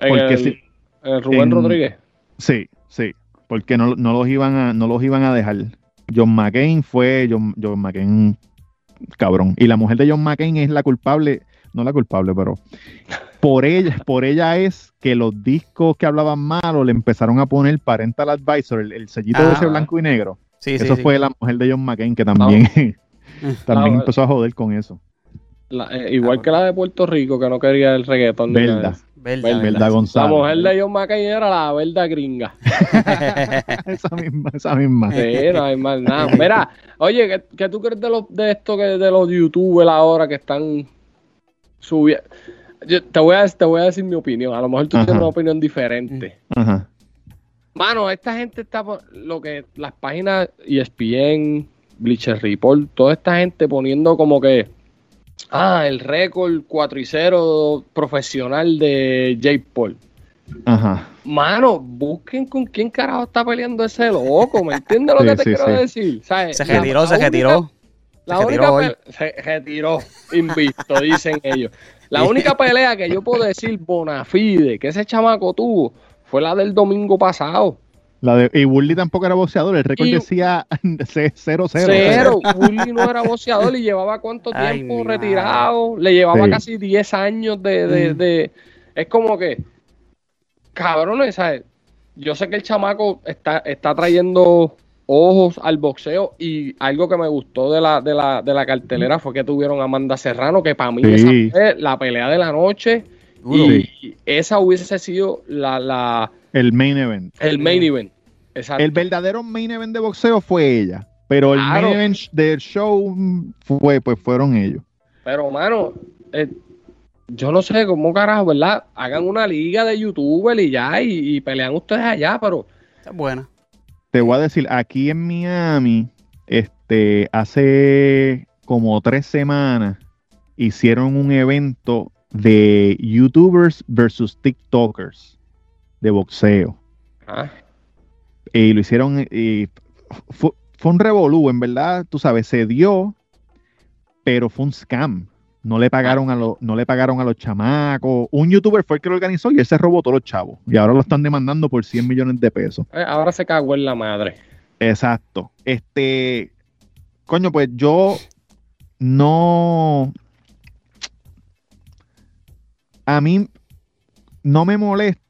Porque el, si- el Rubén en- Rodríguez. Sí, sí, porque no, no los iban a, no los iban a dejar. John McCain fue John, John McCain cabrón. Y la mujer de John McCain es la culpable, no la culpable, pero por ella, por ella es que los discos que hablaban malo le empezaron a poner parental advisor, el, el sellito Ah. ese blanco y negro. Sí, eso sí. fue la mujer de John McCain que también, también Ah, empezó a joder con eso. La- eh, igual que la de Puerto Rico, que no quería el reggaetón. Verdad, Verdad, verdad, La mujer de John McCain era la verdad gringa. esa misma, esa misma. Sí, no hay más nada. Mira, oye, ¿qué, qué tú crees de, los, de esto que de los youtubers ahora que están subiendo? Yo te voy, a, te voy a decir mi opinión. A lo mejor tú Ajá. tienes una opinión diferente. Ajá. Mano, esta gente está po- lo que las páginas ESPN, Bleacher Report, toda esta gente poniendo como que ah, el récord 4 y 0 profesional de Jake Paul. Ajá. Mano, busquen con quién carajo está peleando ese loco, ¿me entiendes lo Sí, que te sí, quiero sí. decir? ¿Sabes? Se retiró, la se retiró. La Se única retiró se retiró, invisto, dicen ellos. La única pelea que yo puedo decir Bonafide, que ese chamaco tuvo, fue la del domingo pasado. La de, y Burley tampoco era boxeador, el récord Y- decía 0-0. Cero. Bully no era boxeador y llevaba cuánto Ay, tiempo madre. retirado. Le llevaba Sí. casi 10 años de, de, Mm. de- Es como que, cabrones, ¿sabes? Yo sé que el chamaco está, está trayendo ojos al boxeo y algo que me gustó de la, de la, de la cartelera fue que tuvieron a Amanda Serrano, que para mí Sí. esa fue la pelea de la noche Duro. y esa hubiese sido la, la, El main event. el main event. Exacto. El verdadero main event de boxeo fue ella. Pero el Claro. main event del show fue, pues fueron ellos. Pero, mano, eh, yo no sé cómo carajo, ¿verdad? Hagan una liga de youtubers y ya, y, y pelean ustedes allá, pero Esa es buena. Te voy a decir, aquí en Miami, este, hace como tres semanas hicieron un evento de YouTubers versus TikTokers de boxeo. ah, Y lo hicieron, y fue, fue un revolú, en verdad, tú sabes, se dio, pero fue un scam. No le pagaron a los, no le pagaron a los chamacos. Un youtuber fue el que lo organizó y él se robó todos los chavos. Y ahora lo están demandando por 100 millones de pesos. eh, ahora se cagó en la madre. Exacto. Este, coño, pues yo no. A mí no me molesta.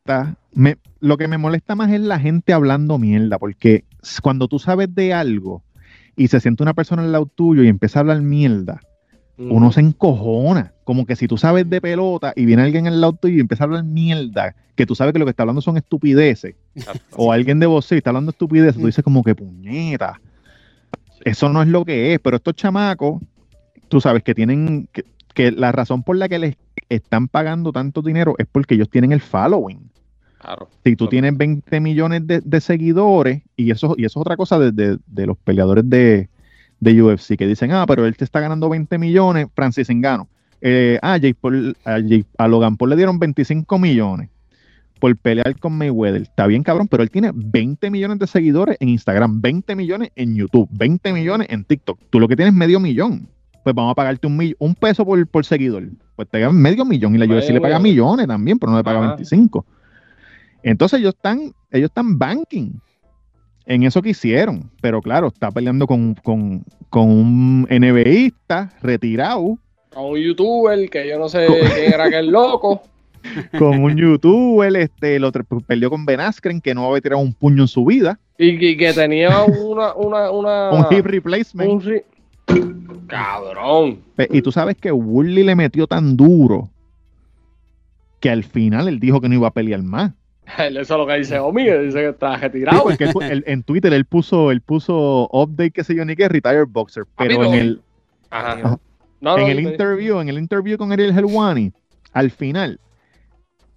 Me, lo que me molesta más es la gente hablando mierda, porque cuando tú sabes de algo y se siente una persona al lado tuyo y empieza a hablar mierda, uno se encojona. Como que si tú sabes de pelota y viene alguien al lado tuyo y empieza a hablar mierda, que tú sabes que lo que está hablando son estupideces o alguien de voz y está hablando estupidez, tú dices como que puñeta. Eso no es lo que es, pero estos chamacos, tú sabes que tienen, que, que la razón por la que les están pagando tanto dinero es porque ellos tienen el following. Claro. Si tú tienes 20 millones de, de seguidores, y eso, y eso es otra cosa de, de- de los peleadores de, de UFC, que dicen, ah, pero él te está ganando 20 millones, Francis Engano. Eh, ah, Jake Paul- a, Jake- a Logan Paul le dieron 25 millones por pelear con Mayweather. Está bien, cabrón, pero él tiene 20 millones de seguidores en Instagram, 20 millones en YouTube, 20 millones en TikTok. Tú lo que tienes es medio millón. Pues vamos a pagarte un, un peso por, por seguidor. Pues te dan medio millón y la UFC le paga millones también, pero no le paga Ajá. 25. Entonces ellos están, ellos están banking en eso que hicieron. Pero claro, está peleando con, con, con un NBAista retirado, A un youtuber que yo no sé quién era aquel loco. con un youtuber, este, lo perdió con Ben Askren, que no había tirado un puño en su vida. Y, que- que tenía una, una, una un hip replacement. un ri- Cabrón. Y tú sabes que Woodley le metió tan duro que al final él dijo que no iba a pelear más. Eso es lo que dice Omi, dice que está Sí, retirado. porque él pu- él- en Twitter él puso, él puso update, qué sé yo, ni qué, retired boxer. Pero Papi, en el, Ajá. No, en no, el te- interview, en el interview con Ariel Helwani, al final,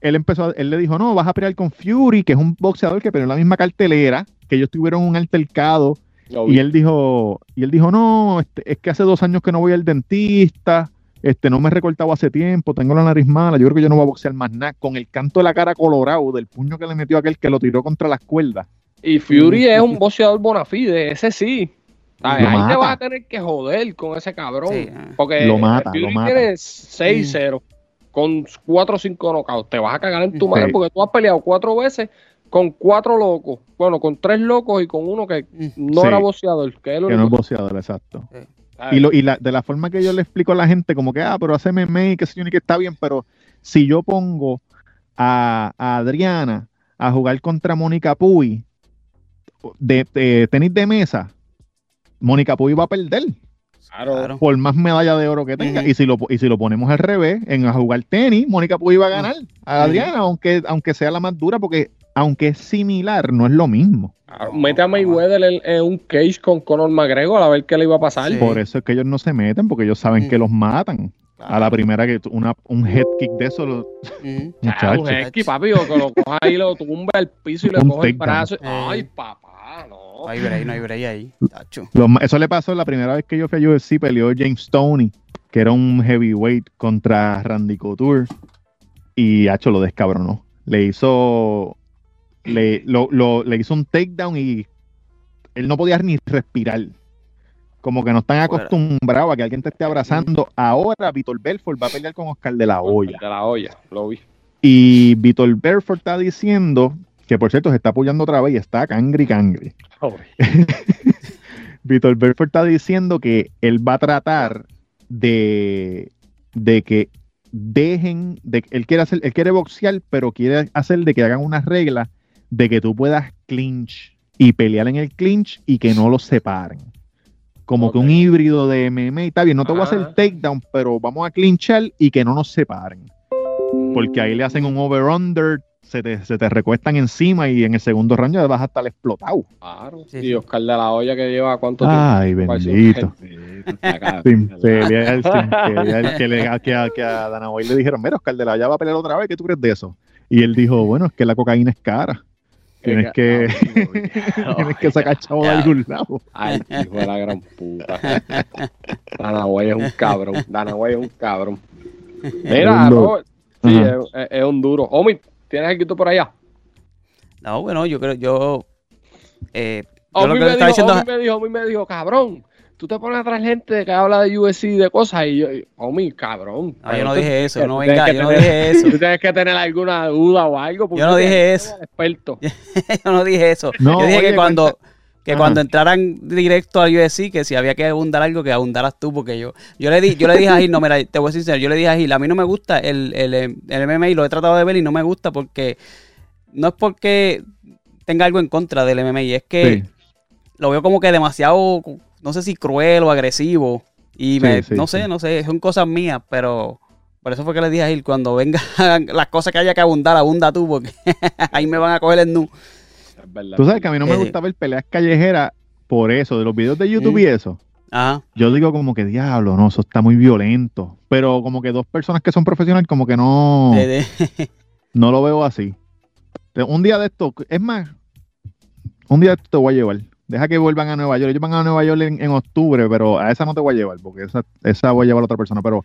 él empezó, a- él le dijo, no, vas a pelear con Fury, que es un boxeador que peleó en la misma cartelera, que ellos tuvieron un altercado, y él dijo, y él dijo, no, este, es que hace dos años que no voy al dentista, este, no me he recortado hace tiempo, tengo la nariz mala, yo creo que yo no voy a boxear más nada, con el canto de la cara colorado del puño que le metió aquel que lo tiró contra las cuerdas. Y Fury es un boxeador bona fide, ese sí. Ahí te vas a tener que joder con ese cabrón. Sí, ah. Porque Lo mata, Fury lo mata. tiene 6-0 con 4 o 5 knockouts. Te vas a cagar en tu madre Sí. porque tú has peleado cuatro veces con cuatro locos. Bueno, con tres locos y con uno que no Sí. era boxeador. Que es el Que no es boxeador, exacto. Y, lo, y la, de la forma que yo le explico a la gente, como que, ah, pero hace MMA, que sé yo, ni que está bien, pero si yo pongo a, a Adriana a jugar contra Mónica Puy de, de tenis de mesa, Mónica Puy va a perder. Claro. Por más medalla de oro que tenga. Y, si lo, y si lo ponemos al revés, en a jugar tenis, Mónica Puy va a ganar a Adriana, aunque, aunque sea la más dura, porque aunque es similar, no es lo mismo. Claro, Mete a Mayweather en, en un cage con Conor McGregor a ver qué le iba a pasar. Sí. Por eso es que ellos no se meten, porque ellos saben que Ujú. los matan. A la primera que una, un head kick de eso, lo-. Ah, muchachos. un esqui, papi, o que lo coja ahí, lo tumba al piso y le Un coge el brazo. Eh. Ay, papá, no. No hay break, no hay break ahí. Eso le pasó la primera vez que yo fui a UFC, peleó James Stoney, que era un heavyweight contra Randy Couture, y Hacho lo descabronó. Le hizo, le, lo- lo- le hizo un takedown y él no podía ni respirar. Como que no están acostumbrados a que alguien te esté abrazando. Ahora Vitor Belfort va a pelear con Oscar de la Hoya. De la olla, lo vi. Y Vitor Belfort está diciendo, que por cierto se está apoyando otra vez y está cangri cangri. Pobre. Víctor Belfort está diciendo que él va a tratar de, de que dejen, de, él quiere hacer, él quiere boxear, pero quiere hacer de que hagan unas reglas de que tú puedas clinch y pelear en el clinch y que no los separen. Como que un híbrido de MMA, está bien, no te voy a hacer takedown, pero vamos a clinchar y que no nos separen. Porque ahí le hacen un over-under, se te, se te recuestan encima y en el segundo round ya vas a estar explotado. Claro. Sí, y. Oscar de la olla que lleva cuánto Ay, tiempo. bendito. Acá. Sin pelear, sin pelear, que, le- que a, que a Dana White le dijeron, mira, Oscar de la Hoya va a pelear otra vez, ¿qué tú crees de eso? Y él dijo, bueno, es que la cocaína es cara. Tienes que, tienes que sacar chavo de algún lado. Ay, hijo de la gran puta. Dana White es un cabrón. Dana White es un cabrón. Mira. Robert, sí, es, es- es un duro. Omi, ¿tienes algo por allá? No, bueno, yo creo, yo. Eh, yo Omi lo que me, dijo, diciendo. Omi me dijo, Omi me dijo, cabrón, tú te pones atrás gente que habla de UFC y de cosas y yo, Omi, cabrón. No, yo no dije eso, no tú tienes venga, yo no tener- dije eso. Tú tienes que tener alguna duda o algo. porque Yo no tú dije eso. Experto. yo no dije eso. No, yo dije oye, que cuando. Que Ajá. cuando entraran directo al UFC, que si había que abundar algo, que abundaras tú, porque yo yo le di, yo le dije a Gil, no, mira, te voy a ser sincero, yo le dije a Gil, a mí no me gusta el, el, el MMA y lo he tratado de ver y no me gusta porque no es porque tenga algo en contra del MMA, es que Sí. lo veo como que demasiado, no sé si cruel o agresivo. Y Sí, me, sí, no sí. sé, no sé, son cosas mías, pero por eso fue que le dije a Gil, cuando vengan las cosas que haya que abundar, abunda tú, porque ahí me van a coger el nu. Es verdad. Tú sabes que a mí no me Eh. gusta ver peleas callejeras por eso, de los videos de YouTube y eso. Ajá. Yo digo como que diablo, no, eso está muy violento. Pero como que dos personas que son profesionales, como que no, de- no lo veo así. Un día de esto, es más, un día de esto te voy a llevar. Deja que vuelvan a Nueva York. Ellos van a Nueva York en, en octubre, pero a esa no te voy a llevar, porque esa, esa voy a llevar a otra persona. Pero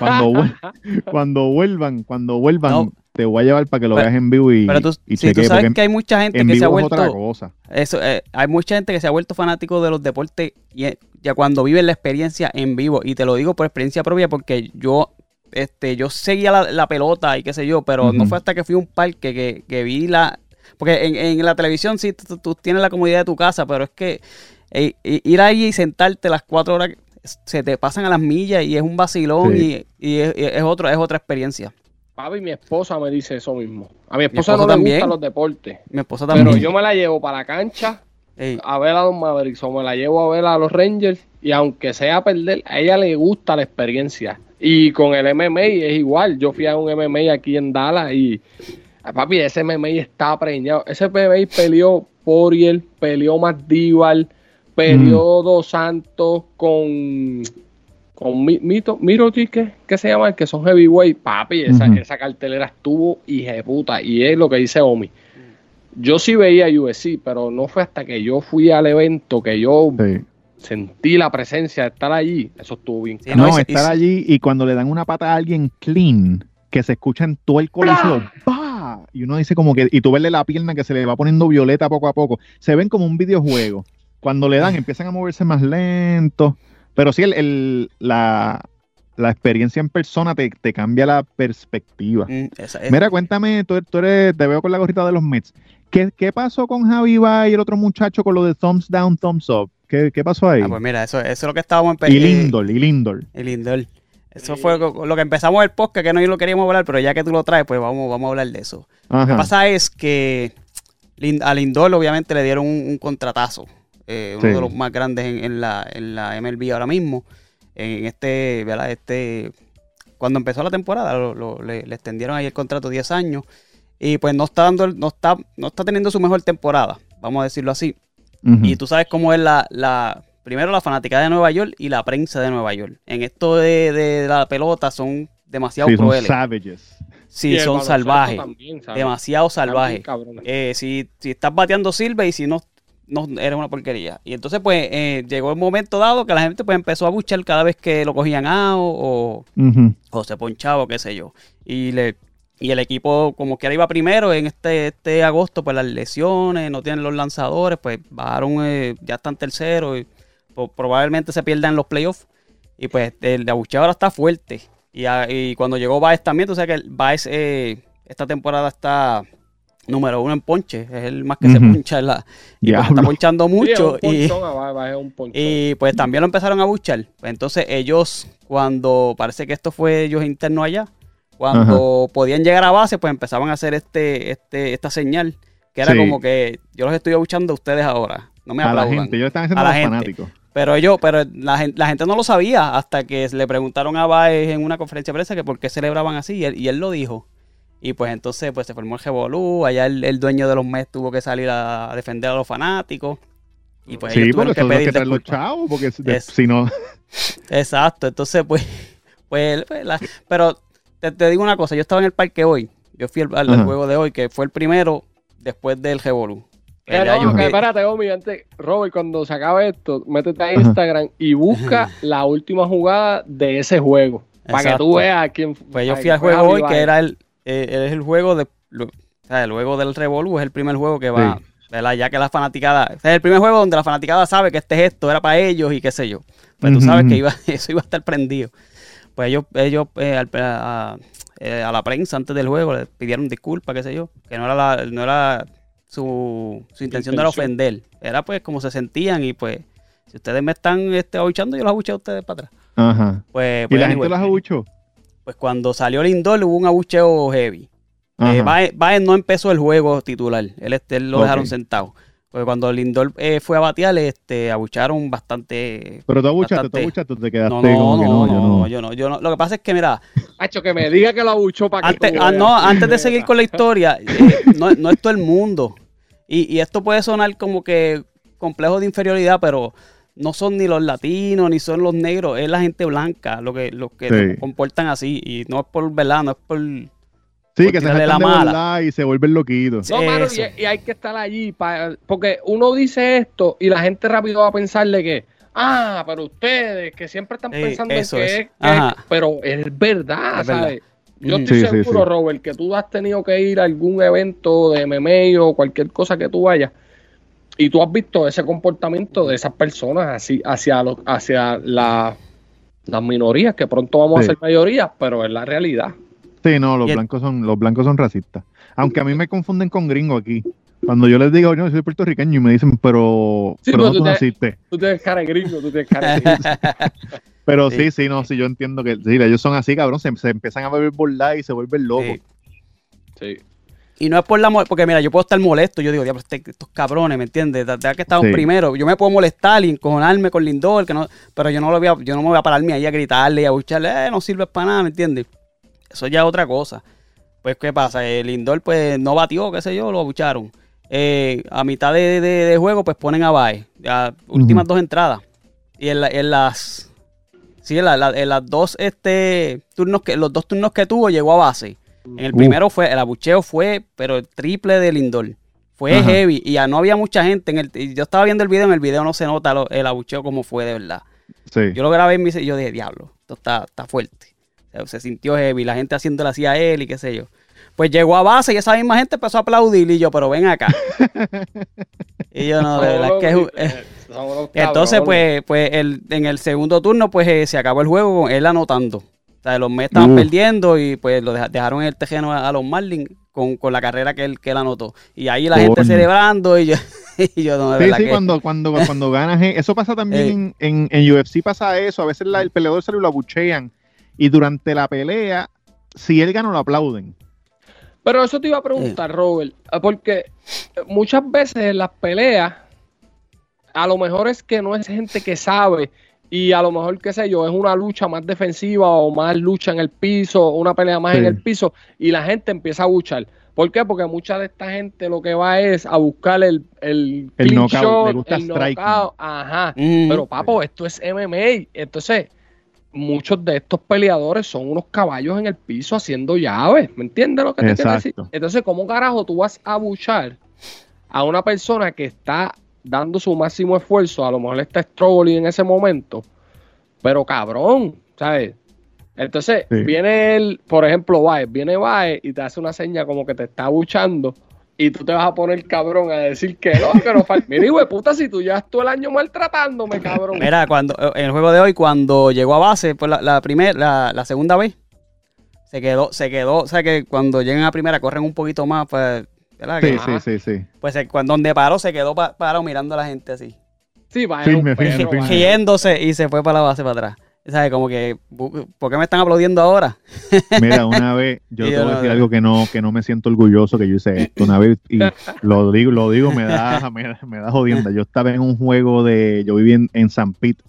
cuando, vuel- cuando vuelvan, cuando vuelvan, No. te voy a llevar para que lo Pero- veas en vivo y, Pero tú, y tú sabes que hay mucha gente en que se ha otra vuelto. cosa. Eso, eh, hay mucha gente que se ha vuelto fanático de los deportes y eh, ya cuando viven la experiencia en vivo. Y te lo digo por experiencia propia porque yo, este, yo seguía la, la pelota y qué sé yo, pero no fue hasta que fui a un parque que, que vi la. Porque en, en la televisión sí tú, tú tienes la comodidad de tu casa, pero es que eh, i- ir ahí y sentarte las cuatro horas se te pasan a las millas y es un vacilón Sí. y, y es, es otro, es otra experiencia. Papi, mi esposa me dice eso mismo. A mi esposa, esposa no le también. gustan los deportes. Mi esposa también. Pero yo me la llevo para la cancha Ey, a ver a los Mavericks o me la llevo a ver a los Rangers Y aunque sea perder, a ella le gusta la experiencia. Y con el MMA es igual. Yo fui a un MMA aquí en Dallas y, papi, ese MMA está preñado. Ese MMA peleó Poriel, peleó McDival, peleó Dos Santos con, con Mi- Mito, Mirotic, ¿qué, qué se llama? Que son heavyweight. Papi, esa, Ujú. esa cartelera estuvo puta. Y es lo que dice Omi. Yo sí veía UFC, pero no fue hasta que yo fui al evento que yo Sí. sentí la presencia de estar allí. Eso estuvo bien. Sí, No, estar allí y cuando le dan una pata a alguien clean, que se escucha en todo el coliseo, y uno dice como que, y tú verle la pierna que se le va poniendo violeta poco a poco, se ven como un videojuego. Cuando le dan, empiezan a moverse más lento, pero sí, el, el- la, la experiencia en persona te, te cambia la perspectiva. Mm, esa- Mira, cuéntame, tú, tú eres, te veo con la gorrita de los Mets. ¿Qué, qué pasó con Javi Bay y el otro muchacho con lo de thumbs down, thumbs up? ¿Qué, qué pasó ahí? ah, pues mira, eso, eso es lo que estábamos y empezando. Lindor, y Lindor. Y Lindor. Eso fue lo que empezamos el podcast, que no lo queríamos hablar, pero ya que tú lo traes, pues vamos, vamos a hablar de eso. Lo que pasa es que a Lindor obviamente le dieron un, un contratazo, eh, uno Sí. de los más grandes en, en la, en la MLB ahora mismo. En este, ¿verdad? Este, cuando empezó la temporada, lo- lo- le, le extendieron ahí el contrato 10 años. Y pues no está dando, no está, no está teniendo su mejor temporada, vamos a decirlo así. Y tú sabes cómo es la, la primero la fanática de Nueva York y la prensa de Nueva York. En esto de, de la pelota son demasiado Sí, son crueles. savages. Sí, son salvajes. también. Demasiado salvajes. Eh, si, si estás bateando sirve y si no, no eres una porquería. Y entonces pues eh, llegó el momento dado que la gente pues empezó a buchar cada vez que lo cogían a o, Ujú. o se ponchaba o qué sé yo. Y le y el equipo como que iba primero en este este agosto pues las lesiones, no tienen los lanzadores, pues bajaron, eh, ya están terceros y po- probablemente se pierdan los playoffs. Y pues el abucheo ahora está fuerte. Y, a- y cuando llegó Baez también, tú sabes que el Baez eh, esta temporada está número uno en ponche, es el más que se poncha en la... Y pues, está ponchando Sí, es mucho. un y, ponchón, abajo, abajo es un ponchón. y pues también lo empezaron a buchar. Pues entonces ellos, cuando parece que esto fue ellos internos allá, cuando podían llegar a base, pues empezaban a hacer este, este, esta señal, que era Sí. como que yo los estoy abuchando a ustedes ahora. No me a la gente, ellos están haciendo A los gente. fanáticos. Pero ellos, pero la gente, la gente no lo sabía hasta que le preguntaron a Baez en una conferencia de prensa que por qué celebraban así, y él, y él lo dijo. Y pues entonces pues se formó el revolú, allá el, el dueño de los Mets tuvo que salir a defender a los fanáticos. Y pues sí, ellos tuvieron que que pedir traen los chavos, porque de- Es- si no, Exacto, entonces pues, pues, pues, la- pero te, te digo una cosa, yo estaba en el parque hoy, yo fui al, juego de hoy, que fue el primero después del Revolú. Eh, no, que- espérate, Omi, antes, Robert, cuando se acabe esto, métete a Ajá. Instagram y busca la última jugada de ese juego. Para que tú veas quién Pues yo fui al juego hoy, que era el, eh, es el juego de, lo- o sea, el juego del Revolú, es el primer juego que va, Sí. ¿verdad? Ya que la fanaticada, o sea, es el primer juego donde la fanaticada sabe que este gesto era para ellos y qué sé yo. Pues tú sabes que iba, eso iba a estar prendido. Pues ellos, ellos eh, al- a, eh, a la prensa antes del juego le pidieron disculpas, qué sé yo, que no era la, no era su, su intención de intención. ofender. Era pues como se sentían y pues si ustedes me están este, abuchando, yo los abuché a ustedes para atrás. ajá. Pues, Y pues, la anyway, gente los abuchó. pues cuando salió Lindor hubo un abucheo heavy. Eh, Baez, Baez no empezó el juego titular, él, este, él lo dejaron sentado. Porque cuando Lindor eh, fue a batear, este, abucharon bastante. Pero tú abuchaste, tú bastante- abuchaste, tú te quedaste No, no, como que no, no, yo no, no. yo no, yo no. Lo que pasa es que, mira, Hacho, que me diga que lo abuchó para que antes, tú ah, no, antes de seguir con la historia, eh, no, no es todo el mundo. Y, y esto puede sonar como que complejo de inferioridad, pero no son ni los latinos, ni son los negros, es la gente blanca lo que, los que Sí. se comportan así. Y no es por verdad, no es por. Sí, que se saltan la de mala. y se vuelven loquitos. No, mano, y, y hay que estar allí, pa- porque uno dice esto y la gente rápido va a pensarle que, ah, pero ustedes que siempre están Eh, pensando eso que es. es, que Ajá. es- pero es verdad, Es verdad. ¿sabes? Yo Ujú. estoy Sí, seguro, sí. Robert, que tú has tenido que ir a algún evento de MMA o cualquier cosa que tú vayas y tú has visto ese comportamiento de esas personas así hacia los, hacia la- las minorías que pronto vamos Sí. a ser mayoría, pero es la realidad. Sí, no, los blancos son, los blancos son racistas. Aunque a mí me confunden con gringo aquí. Cuando yo les digo, yo soy puertorriqueño y me dicen, pero, Sí, pero no tú tú te- naciste. Tú tienes cara de gringo, tú tienes cara de gringo. Pero Sí. sí, sí, no, sí, yo entiendo que sí, ellos son así, cabrón, se, se empiezan a beber burla y se vuelven locos. Sí. Sí. Y no es por la porque mira, yo puedo estar molesto, yo digo, diablo, este- estos cabrones, ¿me entiendes? Desde que estaban Sí. primero, yo me puedo molestar y encojonarme con Lindor, que no, pero yo no lo voy a, yo no me voy a pararme ahí a gritarle y a bucharle, eh, no sirves para nada, ¿me entiendes? Eso ya es otra cosa. Pues, ¿qué pasa? El Lindor, pues, no batió, qué sé yo, lo abucharon. Eh, a mitad de, de- de juego, pues ponen a Baez. Ya, últimas dos entradas. Y en, la- en las. Sí, en, la- la- en las dos este, turnos que, los dos turnos que tuvo, llegó a base. En el Uh. primero fue, el abucheo fue, pero el triple de Lindor. Fue Ajá. heavy y ya no había mucha gente. En el, y yo estaba viendo el video, en el video no se nota lo- el abucheo como fue de verdad. Sí. Yo lo grabé y yo dije, diablo, esto está, está fuerte. Sea, se sintió heavy, la gente haciéndole así a él y qué sé yo. Pues llegó a base y esa misma gente empezó a aplaudir y yo, pero ven acá. y yo no, de verdad es que eh, entonces, pues, pues el, en el segundo turno, pues eh, se acabó el juego con él anotando. O sea, los Mets estaban Uh. perdiendo y pues lo deja- dejaron en el tejeno a, a los Marlins con, con la carrera que él, que él anotó. Y ahí la gente celebrando y yo, y yo no, de Sí, verdad sí, que- cuando, cuando, cuando ganas. eh, Eso pasa también en, en UFC, pasa eso. A veces la- el peleador sale y lo abuchean. Y durante la pelea, si él gana, lo aplauden. Pero eso te iba a preguntar, Robert, eh, porque muchas veces en las peleas, a lo mejor es que no es gente que sabe y a lo mejor, qué sé yo, es una lucha más defensiva o más lucha en el piso, una pelea más Sí. en el piso y la gente empieza a buchar. ¿Por qué? Porque mucha de esta gente lo que va es a buscar el, el, El knockout, shot, le gusta el striking. knockout, ajá. Mm. Pero papo, esto es MMA. Entonces, muchos de estos peleadores son unos caballos en el piso haciendo llaves. ¿Me entiendes lo que te quiero decir? Entonces, ¿cómo carajo tú vas a buchar a una persona que está dando su máximo esfuerzo? A lo mejor está struggling en ese momento. Pero cabrón, ¿sabes? Entonces, Sí. viene el, por ejemplo, Baez, viene Baez y te hace una seña como que te está buchando. Y tú te vas a poner cabrón a decir que no, que no falta. Mira, hijo de puta, si tú ya todo el año maltratándome, cabrón. Mira, cuando en el juego de hoy, cuando llegó a base, pues la, la primera, la, la segunda vez, se quedó, se quedó, o sea que cuando llegan a primera corren un poquito más, pues, ¿verdad? Sí, Que- sí, sí, sí. Pues se- cuando donde paró, se quedó pa- parado mirando a la gente así. Sí, va, Firme, es un firme, perro, firme. va. riéndose y se fue para la base para atrás. ¿Sabes? Como que, ¿por qué me están aplaudiendo ahora? Mira, una vez, yo te voy a no- decir algo que no, que no me siento orgulloso que yo hice esto. Una vez, y lo digo, lo digo, me da, me, da- me da jodienda. Yo estaba en un juego de, yo viví en, en San Pete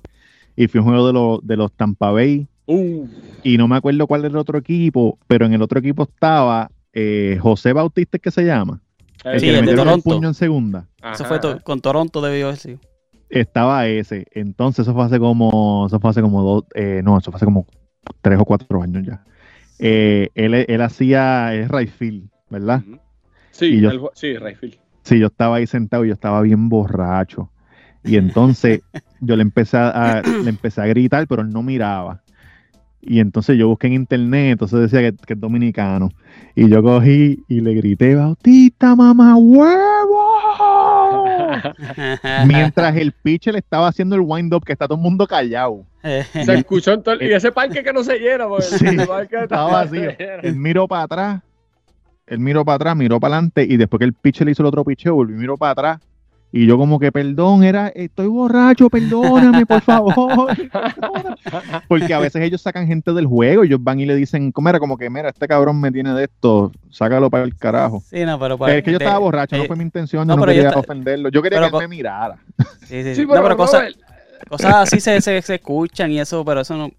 y fui a un juego de los, de los Tampa Bay Uh, y no me acuerdo cuál era el otro equipo, pero en el otro equipo estaba eh, José Bautista, ¿qué se llama? El Sí, que le el de metieron el Toronto. puño en segunda. Eso fue to- con Toronto debió haber sido. Estaba ese. Entonces, eso fue hace como, eso fue hace como dos, eh, no, eso fue hace como tres o cuatro años ya. Eh, él, él hacía, es Rayfield, ¿verdad? Sí, yo- el- sí, Rayfield. Sí, yo estaba ahí sentado y yo estaba bien borracho. Y entonces yo le empecé a, le empecé a gritar, pero él no miraba. Y entonces yo busqué en internet, entonces decía que, que es dominicano. Y yo cogí y le grité, Bautista, mamá huevo. Mientras el pitcher le estaba haciendo el wind-up, que está todo el mundo callado. Se escuchó en todo el- y ese parque que no se llena, porque Sí, el parque Estaba vacío. Él miró para atrás, él miró para atrás, miró para adelante, y después que el pitcher le hizo el otro picheo, volvió y miró para atrás. Y yo como que, perdón, era, estoy borracho, perdóname, por favor. Porque a veces ellos sacan gente del juego, ellos van y le dicen, como era, como que, mira, este cabrón me tiene de esto, sácalo para el carajo. Sí, no, pero para- es que yo de- estaba borracho, no eh, fue mi intención, no, yo no yo quería ofenderlo. Yo quería pero que él me mirara. Sí, sí, sí. Sí, No, pero, pero cosas, cosas así se, se, se escuchan y eso, pero eso no.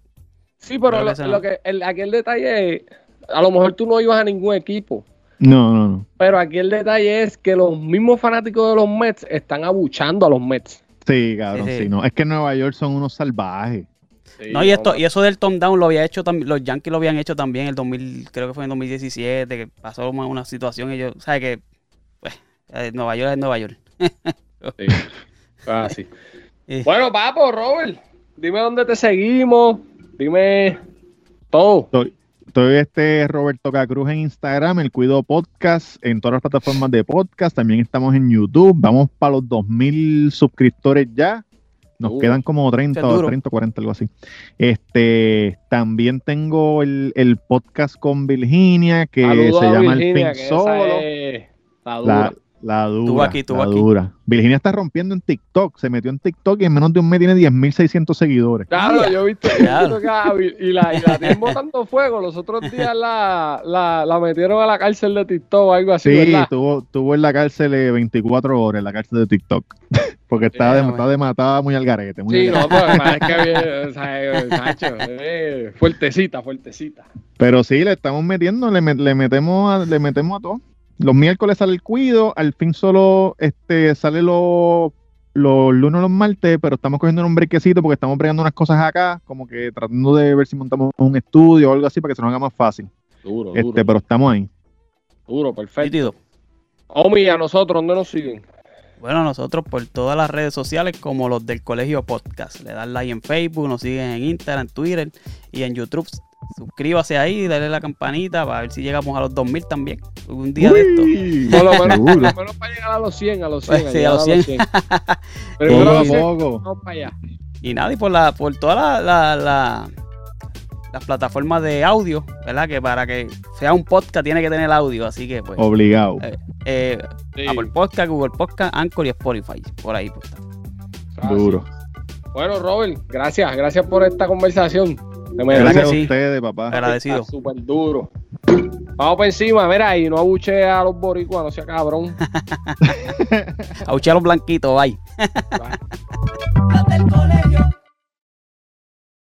sí, pero lo, ese no. lo que, el, aquí el detalle es, a lo mejor tú no ibas a ningún equipo, No, no, no. pero aquí el detalle es que los mismos fanáticos de los Mets están abuchando a los Mets. Sí, cabrón, Sí, sí. sí, no. Es que en Nueva York son unos salvajes. No, y esto, y eso del Tom Down lo había hecho también, los Yankees lo habían hecho también en el 2000, creo que fue en 2017, que pasó una, una situación y yo, ¿sabes que pues, eh, Nueva York es Nueva York. Sí. Ah, sí. Eh. Bueno, papo, Robert, dime dónde te seguimos, dime todo. Estoy, estoy este Roberto Cacruz en Instagram, el Cuido Podcast, en todas las plataformas de podcast. También estamos en YouTube. Vamos para los 2000 suscriptores ya. Nos Uh, quedan como 30 qué o duro. 30 o 40, algo así. Este, también tengo el, el podcast con Virginia que Saludos se llama Virginia, El que Pin esa Solo. la. La, dura. Estuvo aquí, estuvo la aquí. dura. Virginia está rompiendo en TikTok. Se metió en TikTok y en menos de un mes tiene 10.600 seguidores. Claro, yo he visto, y la, y la tienen botando fuego. Los otros días la, la, la metieron a la cárcel de TikTok o algo así, Sí, tuvo, tuvo en la cárcel eh, 24 horas en la cárcel de TikTok. Porque estaba de, estaba de matada muy al garete. Muy Sí, al no, garete. pero es que bien, o sea, eh, Sacho, eh, fuertecita, fuertecita. Pero sí, le estamos metiendo, le, met- le metemos a, le metemos a todo. Los miércoles sale el cuido, al fin solo este sale los los lunes o los martes, pero estamos cogiendo un brequecito porque estamos bregando unas cosas acá, como que tratando de ver si montamos un estudio o algo así para que se nos haga más fácil. Duro, duro, Este, pero estamos ahí. duro, perfecto. Omi, a nosotros, ¿dónde nos siguen? Bueno, nosotros por todas las redes sociales como los del Colegio Podcast. Le dan like en Facebook, nos siguen en Instagram, Twitter y en YouTube. Suscríbase ahí, dale la campanita para ver si llegamos a los 2000 también. Un día de esto. Uy, Por lo menos, por Seguro. lo menos para llegar a los 100, a los 100. Pues sí, a los 100. Pero sé, poco. vamos para allá. Y nada, y por la, por todas la, la- la- las plataformas de audio, ¿verdad? Que para que sea un podcast tiene que tener audio, así que pues. Obligado. eh, eh, Sí, Apple Podcast, Google Podcast, Anchor y Spotify. Por ahí pues está. Duro. Bueno, Robert, gracias, gracias por esta conversación. De verdad ¿Verdad Gracias a sí? ustedes, papá. Agradecido. Súper duro. Vamos por encima, mira, y no abuche a los boricuas, no sea cabrón. A los blanquitos, bye. Bye.